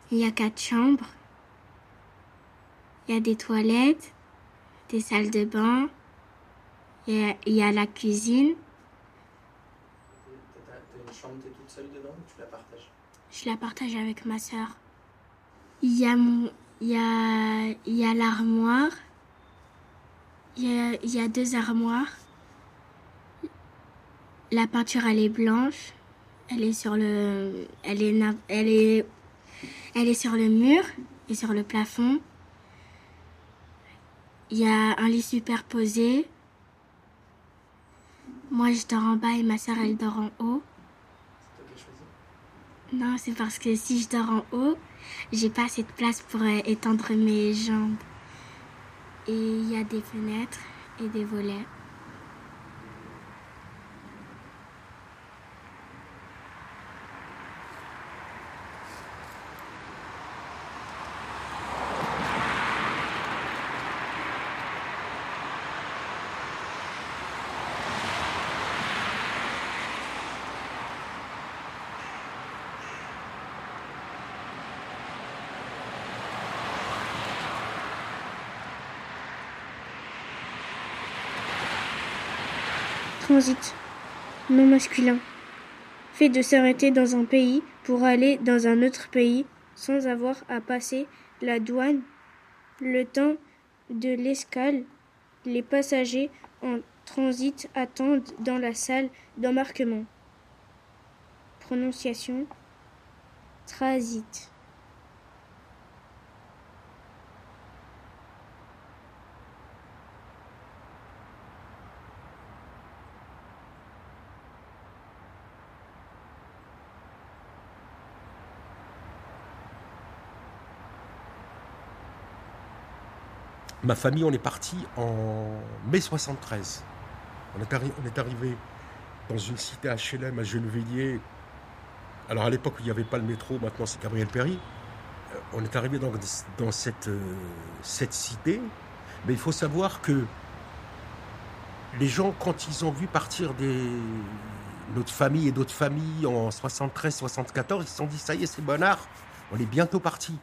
Il y a quatre chambres. Il y a des toilettes, des salles de bain. Il y a, il y a la cuisine. T'as une chambre, t'es toute seule dedans ou tu la partages? Je la partage avec ma sœur. Il y a mon, il y a, il y a l'armoire. Il y a, il y a deux armoires. La peinture elle est blanche. Elle est sur le, elle est, elle est, elle est sur le mur et sur le plafond. Il y a un lit superposé. Moi je dors en bas et ma sœur elle dort en haut. Non, c'est parce que si je dors en haut, j'ai pas assez de place pour euh, étendre mes jambes. Et il y a des fenêtres et des volets. Transit. Non masculin. Fait de s'arrêter dans un pays pour aller dans un autre pays sans avoir à passer la douane. Le temps de l'escale, les passagers en transit attendent dans la salle d'embarquement. Prononciation. Transit. Ma famille, on est parti en mai 73. On est, on est arrivé dans une cité HLM à Gennevilliers. Alors à l'époque, il n'y avait pas le métro, maintenant c'est Gabriel Péry. Euh, On est arrivé dans, dans cette, euh, cette cité. Mais il faut savoir que les gens, quand ils ont vu partir des, notre famille et d'autres familles en 73-74, ils se sont dit, ça y est, c'est Bonnard, on est bientôt parti.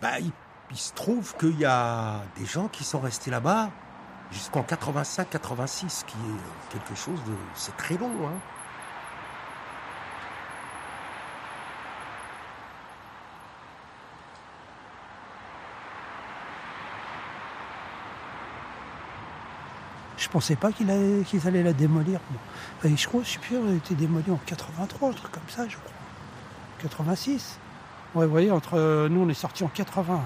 Bah, il, il se trouve qu'il y a des gens qui sont restés là-bas jusqu'en 85-86, qui est quelque chose de... C'est très long, hein. Je pensais pas qu'ils allaient la démolir. Bon. Je crois, je suis sûr, elle a été démolie en 83, un truc comme ça, je crois. 86. Ouais, vous voyez, entre nous, on est sortis en 80.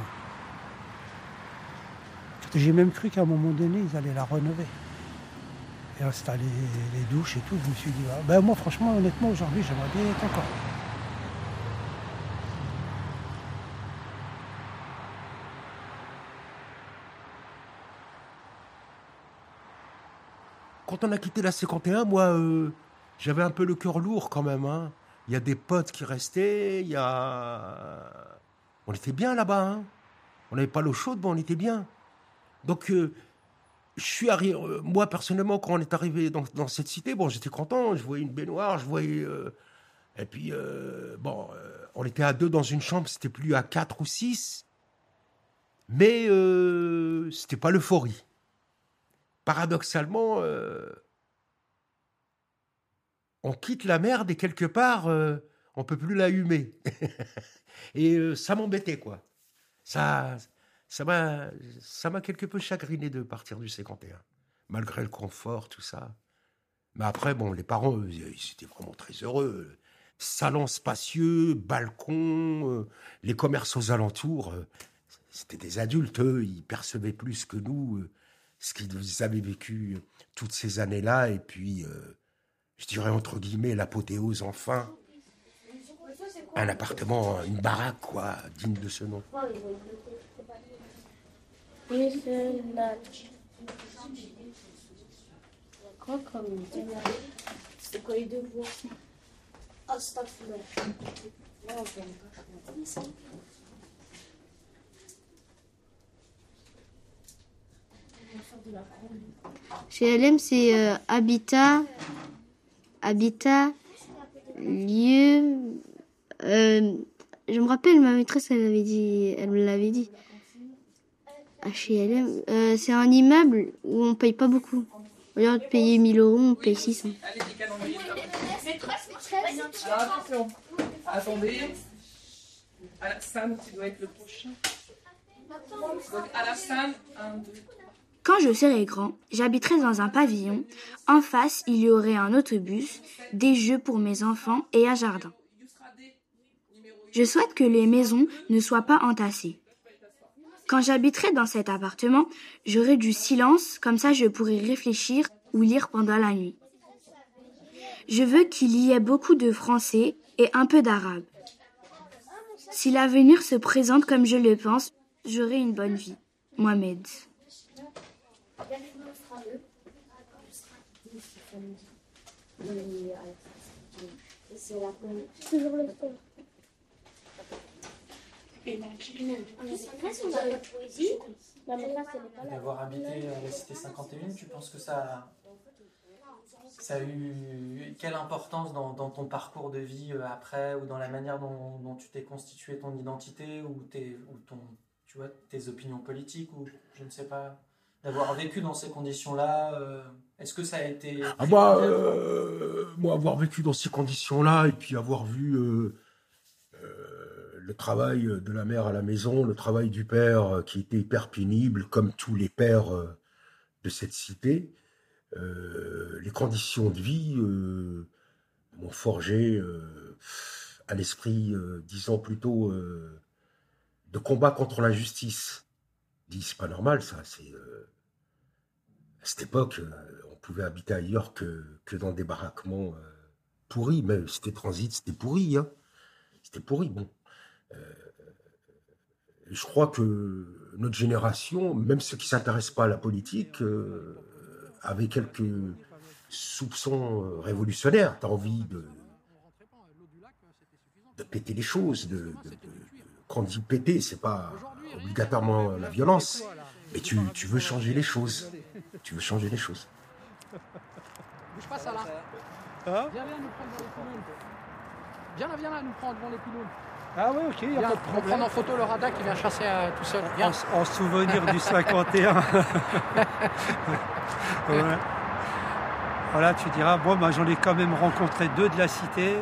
J'ai même cru qu'à un moment donné, ils allaient la rénover. Et installer les douches et tout. Je me suis dit, ah, ben moi, franchement, honnêtement, aujourd'hui, j'aimerais bien être encore. Quand on a quitté la 51, moi, euh, j'avais un peu le cœur lourd quand même. hein. Il y a des potes qui restaient, il y a... On était bien là-bas. hein. On n'avait pas l'eau chaude, mais on était bien. Donc, euh, je suis arrivé... euh, moi, personnellement, quand on est arrivé dans, cette cité, bon, j'étais content. Je voyais une baignoire, je voyais... euh, et puis, bon, on était à deux dans une chambre, c'était plus à quatre ou six. Mais c'était pas l'euphorie paradoxalement, on quitte la merde et quelque part, on peut plus la humer. [laughs] et ça m'embêtait, quoi. Ça, ça m'a, ça m'a quelque peu chagriné de partir du 51, malgré le confort, tout ça. Mais après, bon, les parents, eux, ils étaient vraiment très heureux. Salon spacieux, balcon, euh, les commerces aux alentours. euh, c'était des adultes, eux, ils percevaient plus que nous euh, ce qu'ils avaient vécu toutes ces années-là. Et puis, je dirais entre guillemets, l'apothéose enfin. Un appartement, une baraque, quoi, digne de ce nom. C'est la... Quoi comme C'est quoi les deux voix Ah, stop, Non, Chez LM, c'est euh, habitat, habitat, lieu. euh, je me rappelle, ma maîtresse, elle avait dit, elle me l'avait dit. HLM, euh, c'est un immeuble où on paye pas beaucoup. Au lieu de payer 1000 euros, on paye 600. Alors attention. Attendez. Alassane, tu dois être le prochain. Donc Alassane, 1, 2. Quand je serai grand, j'habiterai dans un pavillon. En face, il y aurait un autobus, des jeux pour mes enfants et un jardin. Je souhaite que les maisons ne soient pas entassées. Quand j'habiterai dans cet appartement, j'aurai du silence, comme ça je pourrai réfléchir ou lire pendant la nuit. Je veux qu'il y ait beaucoup de français et un peu d'arabe. Si l'avenir se présente comme je le pense, j'aurai une bonne vie. Mohamed. D'avoir habité à la cité 51, tu penses que ça, ça a eu quelle importance dans, dans ton parcours de vie euh, après ou dans la manière dont, dont tu t'es constitué ton identité ou, tes, ou ton, tu vois, tes opinions politiques ou je ne sais pas d'avoir vécu dans ces conditions-là euh, Est-ce que ça a été Ah bah, euh, moi, avoir vécu dans ces conditions-là et puis avoir vu euh, le travail de la mère à la maison, le travail du père euh, qui était hyper pénible, comme tous les pères euh, de cette cité, euh, les conditions de vie euh, m'ont forgé euh, un esprit, euh, disons plutôt, euh, de combat contre l'injustice. Dis, c'est pas normal ça, c'est... euh, à cette époque, euh, on pouvait habiter ailleurs que, que dans des baraquements euh, pourris, mais c'était transit, c'était pourri, hein. C'était pourri, bon. Euh, je crois que notre génération, même ceux qui ne s'intéressent pas à la politique, euh, avaient quelques soupçons euh, révolutionnaires. Tu as envie de, de péter les choses. De, de- de- quand on dit péter, c'est pas obligatoirement la violence, mais tu, tu veux changer les choses. Tu veux changer les choses. Bouge pas ça là. Hein? Viens, viens nous prendre devant les pylônes. Viens là, viens là nous prendre devant les pylônes. Ah ouais, ok, il n'y a pas de On problème. prendre en photo le radar qui vient chasser euh, tout seul. Viens. En, en souvenir du 51. [laughs] Ouais. Voilà, tu diras, bon, bah, j'en ai quand même rencontré deux de la cité.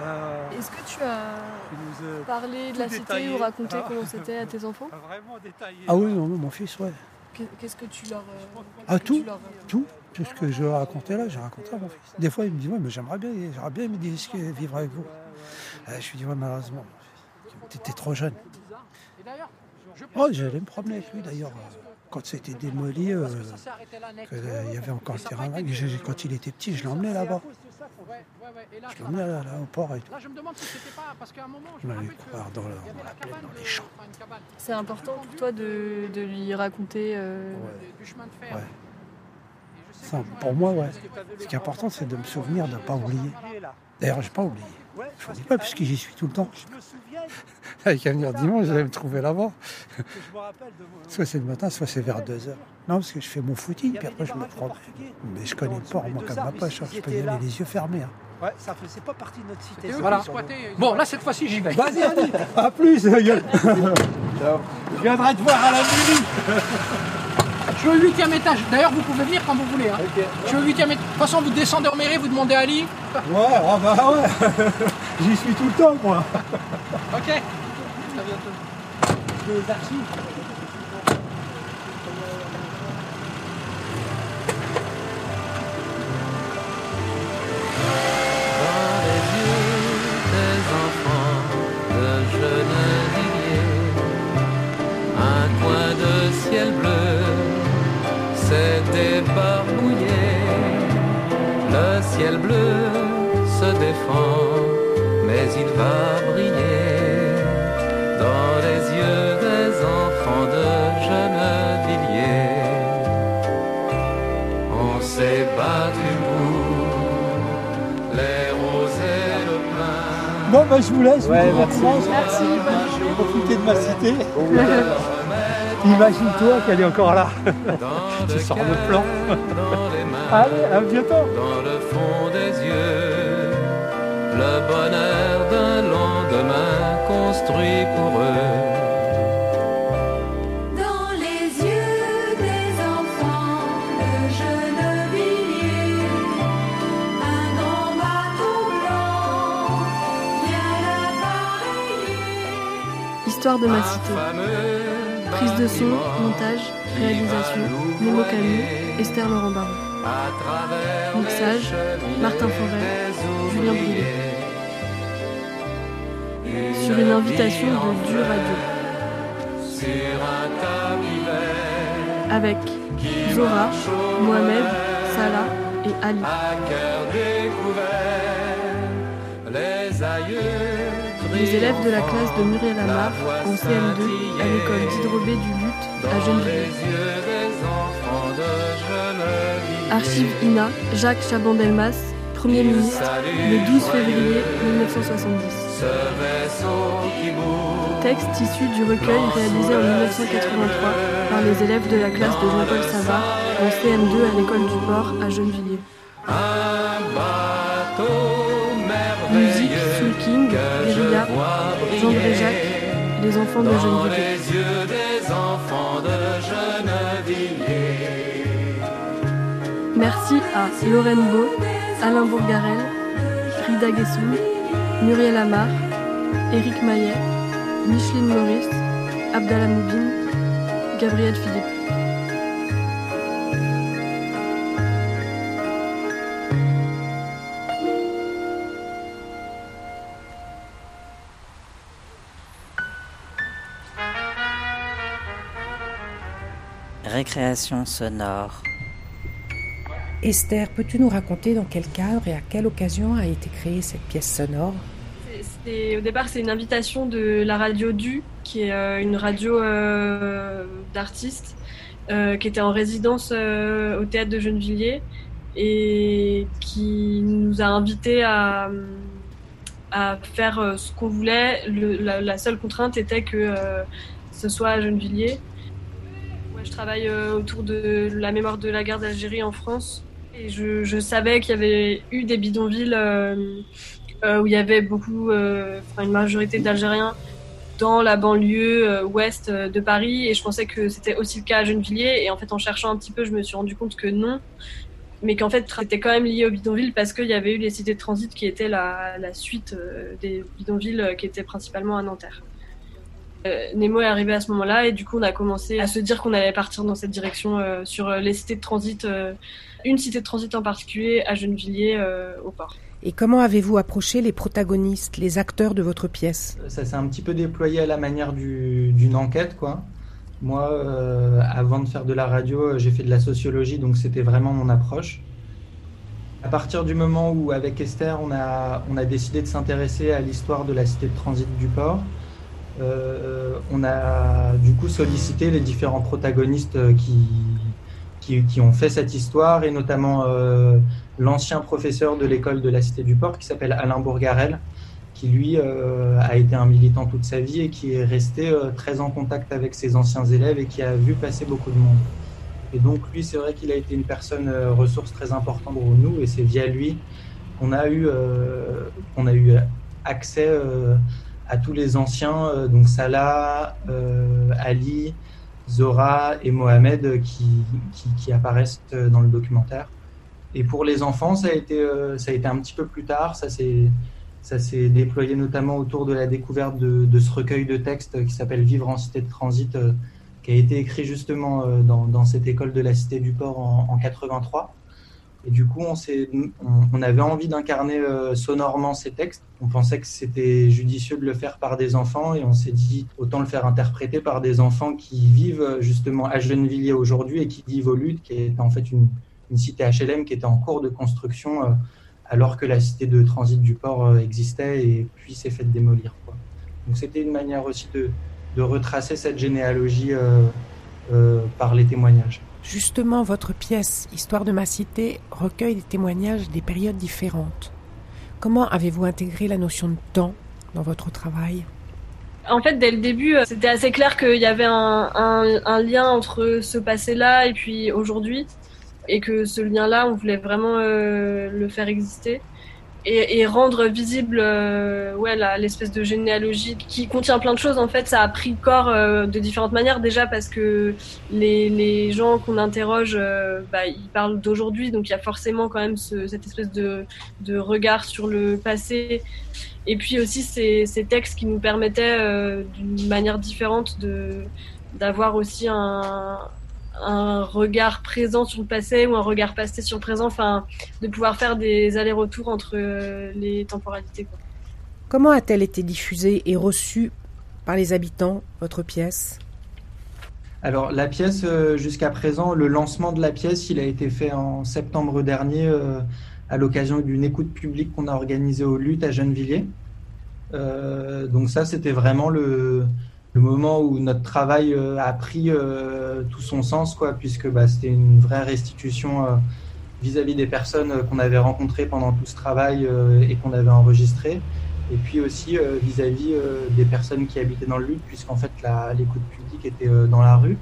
Euh, Est-ce que tu as nous, euh, parlé de la cité ou raconté Ah. comment c'était à tes [laughs] enfants Vraiment détaillé. Ah oui, non, mon fils, ouais. Qu'est- Qu'est-ce que tu leur. euh, Ah, tout, leur- tout, tout ce que je racontais là, j'ai raconté à mon fils. Des fois, il me dit, ouais, mais j'aimerais bien, j'aimerais bien me dire ce que vivre avec vous. Euh, je lui dis, ouais, malheureusement, tu étais trop jeune. Oh, j'allais me promener avec lui d'ailleurs. euh, Quand c'était démoli, euh, que, euh, il y avait encore le terrain vague. Quand il était petit, je l'emmenais là-bas. Je l'emmenais et tout. Là, je me demande si c'était pas parce qu'à un moment, je que courir dans, le- dans la plaine, dans les champs. C'est important pour toi de, de lui raconter. euh, du chemin de fer. Ouais. Ça, pour moi, ouais. Ce qui est important, c'est de me souvenir de ne pas oublier. D'ailleurs, je n'ai pas oublié. Je ne dis pas, puisque j'y suis tout le temps. Il qu'à venir dimanche, allez me trouver là-bas. Soit c'est le matin, soit c'est vers 2 heures. Non, parce que je fais mon footing, puis après je me promène. Mais je connais le port, moi, comme ma poche. hein. Je peux y aller les yeux fermés. hein. Ouais, ça faisait pas partie de notre cité. Voilà. Bon, là, cette fois-ci, j'y vais. Vas-y, Annie. À plus, gueule. Je viendrai te voir à la nuit. Je suis au huitième étage. D'ailleurs, vous pouvez venir quand vous voulez. hein. Je suis au huitième étage. De toute façon, vous descendez en mairie, vous demandez à Ali. Ouais, ah bah ouais. [laughs] J'y suis tout le temps, moi. Ok. À bientôt. Les archives. Ciel bleu se défend, mais il va briller dans les yeux des enfants de Gennevilliers. On s'est battu pour les roses et le pain. Bon, bah, je vous laisse. Ouais, vous merci. reprendre. Merci. Je vais profiter de ma cité. [laughs] Imagine-toi qu'elle est encore là. [laughs] tu sors le plan. Allez, à bientôt. Dans le fond des yeux, le bonheur d'un lendemain construit pour eux. Dans les yeux des enfants de Gennevilliers, un grand bateau blanc vient l'appareiller. Histoire de ma cité. Prise de son, montage, réalisation, Nemo Camus, Esther Laurent Baron. Mixage, Martin Forêt, Julien Brouillet. Sur une invitation de Du Radio. Avec Zora, Mohamed, Salah et Ali. à cœur découvert, les aïeux Les élèves de la classe de Muriel Amar en CM2 à l'école d'Hydrobé du Lutte à dans Archive INA, Jacques Chaban-Delmas, Premier ministre, le 12 février 1970. Ce vaisseau qui bouge, Texte issu du recueil réalisé en 1983 par les élèves de la classe de Jean-Paul Savard en CM2 à l'école du port à Gennevilliers. Musique, Soul King, Guérilla, Jean Bréjac, Les enfants de Gennevilliers. Merci à Lorraine Beau, Alain Bourgarel, Rida Guessoul, Muriel Amar, Éric Maillet, Micheline Maurice, Abdallah Moubine, Gabriel Philippe. Récréation sonore. Esther, peux-tu nous raconter dans quel cadre et à quelle occasion a été créée cette pièce sonore? Au départ, c'est une invitation de la radio Du, qui est euh, une radio euh, d'artistes, euh, qui était en résidence au théâtre de Gennevilliers et qui nous a invités à, faire ce qu'on voulait. La, seule contrainte était que ce soit à Gennevilliers. Ouais, je travaille autour de la mémoire de la guerre d'Algérie en France. Je, savais qu'il y avait eu des bidonvilles euh, euh, où il y avait beaucoup, euh, enfin une majorité d'Algériens dans la banlieue ouest de Paris. Et je pensais que c'était aussi le cas à Gennevilliers. Et en fait, en cherchant un petit peu, je me suis rendu compte que non. Mais qu'en fait, c'était quand même lié aux bidonvilles parce qu'il y avait eu les cités de transit qui étaient la, suite des bidonvilles qui étaient principalement à Nanterre. Nemo est arrivé à ce moment-là et du coup on a commencé à se dire qu'on allait partir dans cette direction sur les cités de transit, une cité de transit en particulier à Gennevilliers euh, au port. Et comment avez-vous approché les protagonistes, les acteurs de votre pièce? Ça s'est un petit peu déployé à la manière du- d'une enquête, quoi. Moi, euh, avant de faire de la radio, euh, j'ai fait de la sociologie, donc c'était vraiment mon approche. À partir du moment où, avec Esther, on a, on a décidé de s'intéresser à l'histoire de la cité de transit du port, euh, on a du coup sollicité les différents protagonistes euh, qui, qui, ont fait cette histoire, et notamment euh, l'ancien professeur de l'école de la cité du port qui s'appelle Alain Bourgarel, qui lui euh, a été un militant toute sa vie et qui est resté euh, très en contact avec ses anciens élèves et qui a vu passer beaucoup de monde. Et donc lui, c'est vrai qu'il a été une personne ressource très importante pour nous et c'est via lui qu'on a eu qu'on a eu accès à tous les anciens, donc Salah, Ali, Zora et Mohamed euh, qui, qui, qui apparaissent euh, dans le documentaire. Et pour les enfants, ça a été, euh, ça a été un petit peu plus tard. Ça s'est, ça s'est déployé notamment autour de la découverte de, de ce recueil de textes qui s'appelle Vivre en cité de transit, qui a été écrit justement dans, dans cette école de la cité du port en, en 83. Et du coup, on, avait envie d'incarner euh, sonorement ces textes. On pensait que c'était judicieux de le faire par des enfants et on s'est dit autant le faire interpréter par des enfants qui vivent euh, justement à Gennevilliers aujourd'hui et qui vivent au Lutte, qui est en fait une, une cité HLM qui était en cours de construction euh, alors que la cité de transit du port euh, existait et puis s'est faite démolir. Donc c'était une manière aussi de, retracer cette généalogie par les témoignages. Justement, votre pièce Histoire de ma cité recueille des témoignages des périodes différentes. Comment avez-vous intégré la notion de temps dans votre travail? En fait, dès le début, euh, c'était assez clair qu'il y avait un, lien entre ce passé-là et puis aujourd'hui. et que ce lien-là, on voulait vraiment euh, le faire exister et, et rendre visible euh, ouais, l'espèce de généalogie qui contient plein de choses. En fait, ça a pris corps euh, de différentes manières. Déjà parce que les, les gens qu'on interroge, euh, bah, ils parlent d'aujourd'hui, donc il y a forcément quand même ce- cette espèce de, de regard sur le passé. Et puis aussi ces, ces textes qui nous permettaient euh, d'une manière différente de d'avoir aussi un, un regard présent sur le passé ou un regard passé sur le présent, enfin de pouvoir faire des allers-retours entre euh, les temporalités. quoi. Comment a-t-elle été diffusée et reçue par les habitants, votre pièce? Alors la pièce, euh, jusqu'à présent, le lancement de la pièce, il a été fait en septembre dernier euh, à l'occasion d'une écoute publique qu'on a organisée au Lutte à Gennevilliers. Euh, donc ça, c'était vraiment le, le moment où notre travail euh, a pris euh, tout son sens, quoi, puisque bah, c'était une vraie restitution euh, vis-à-vis des personnes qu'on avait rencontrées pendant tout ce travail et qu'on avait enregistré. Et puis aussi vis-à-vis euh, des personnes qui habitaient dans le Lutte, puisqu'en fait l'écoute publique était dans la rue.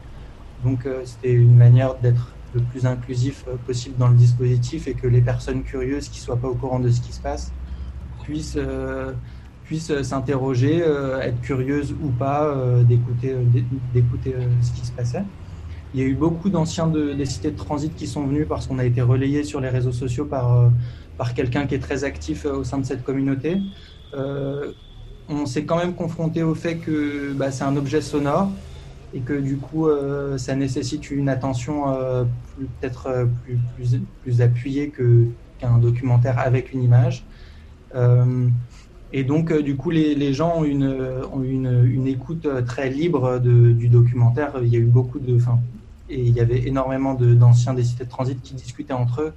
Donc c'était une manière d'être le plus inclusif possible dans le dispositif et que les personnes curieuses qui ne soient pas au courant de ce qui se passe puissent, puissent euh, s'interroger, euh, être curieuses ou pas, euh, d'écouter d'é- d'écouter ce qui se passait. Il y a eu beaucoup d'anciens de- des cités de transit qui sont venus parce qu'on a été relayé sur les réseaux sociaux par, par quelqu'un qui est très actif au sein de cette communauté. On s'est quand même confronté au fait que bah, c'est un objet sonore et que du coup ça nécessite une attention euh, peut-être plus, plus, plus appuyée que, qu'un documentaire avec une image. Et donc euh, du coup les, gens ont une, ont une, une écoute euh, très libre de- du documentaire. Il y a eu beaucoup de... Enfin, et il y avait énormément d'anciens des cités de transit qui discutaient entre eux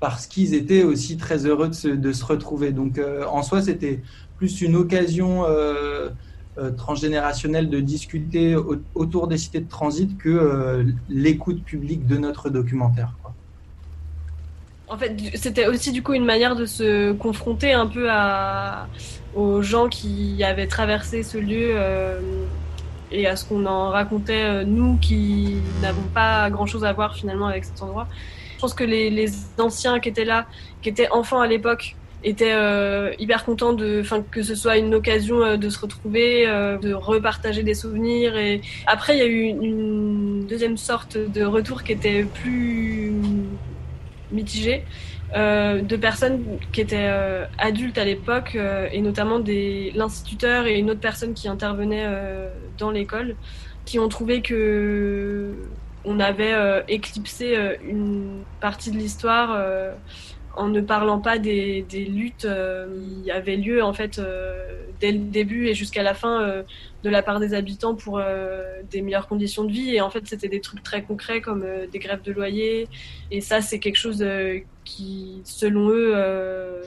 parce qu'ils étaient aussi très heureux de se, de se retrouver. Donc euh, en soi, c'était plus une occasion transgénérationnelle de discuter au- autour des cités de transit que l'écoute publique de notre documentaire. En fait, c'était aussi du coup une manière de se confronter un peu aux gens qui avaient traversé ce lieu euh, et à ce qu'on en racontait, euh, nous qui n'avons pas grand-chose à voir finalement avec cet endroit. Je pense que les, anciens qui étaient là, qui étaient enfants à l'époque, étaient euh, hyper contents de, enfin que ce soit une occasion de se retrouver, de repartager des souvenirs. Et après, il y a eu une deuxième sorte de retour qui était plus mitigé euh, de personnes qui étaient euh, adultes à l'époque euh, et notamment des l'instituteur et une autre personne qui intervenait dans l'école qui ont trouvé que on avait éclipsé une partie de l'histoire en ne parlant pas des, des luttes qui avaient lieu en fait dès le début et jusqu'à la fin de la part des habitants pour euh, des meilleures conditions de vie et en fait c'était des trucs très concrets comme euh, des grèves de loyer et ça c'est quelque chose euh, qui selon eux euh,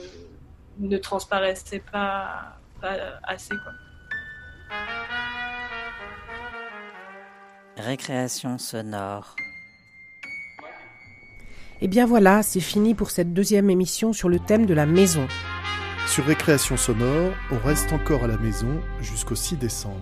ne transparaissait pas, pas assez quoi. Récréation sonore. Et bien voilà, c'est fini pour cette deuxième émission sur le thème de la maison. Sur Récréation Sonore, on reste encore à la maison jusqu'au 6 décembre.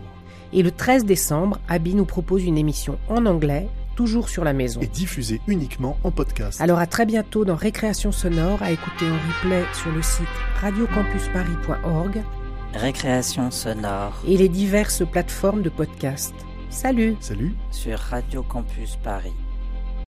Et le 13 décembre, Abby nous propose une émission en anglais, toujours sur la maison. Et diffusée uniquement en podcast. Alors à très bientôt dans Récréation sonore, à écouter en replay sur le site radiocampusparis.org Récréation sonore. et les diverses plateformes de podcast. Salut Salut Sur Radio Campus Paris.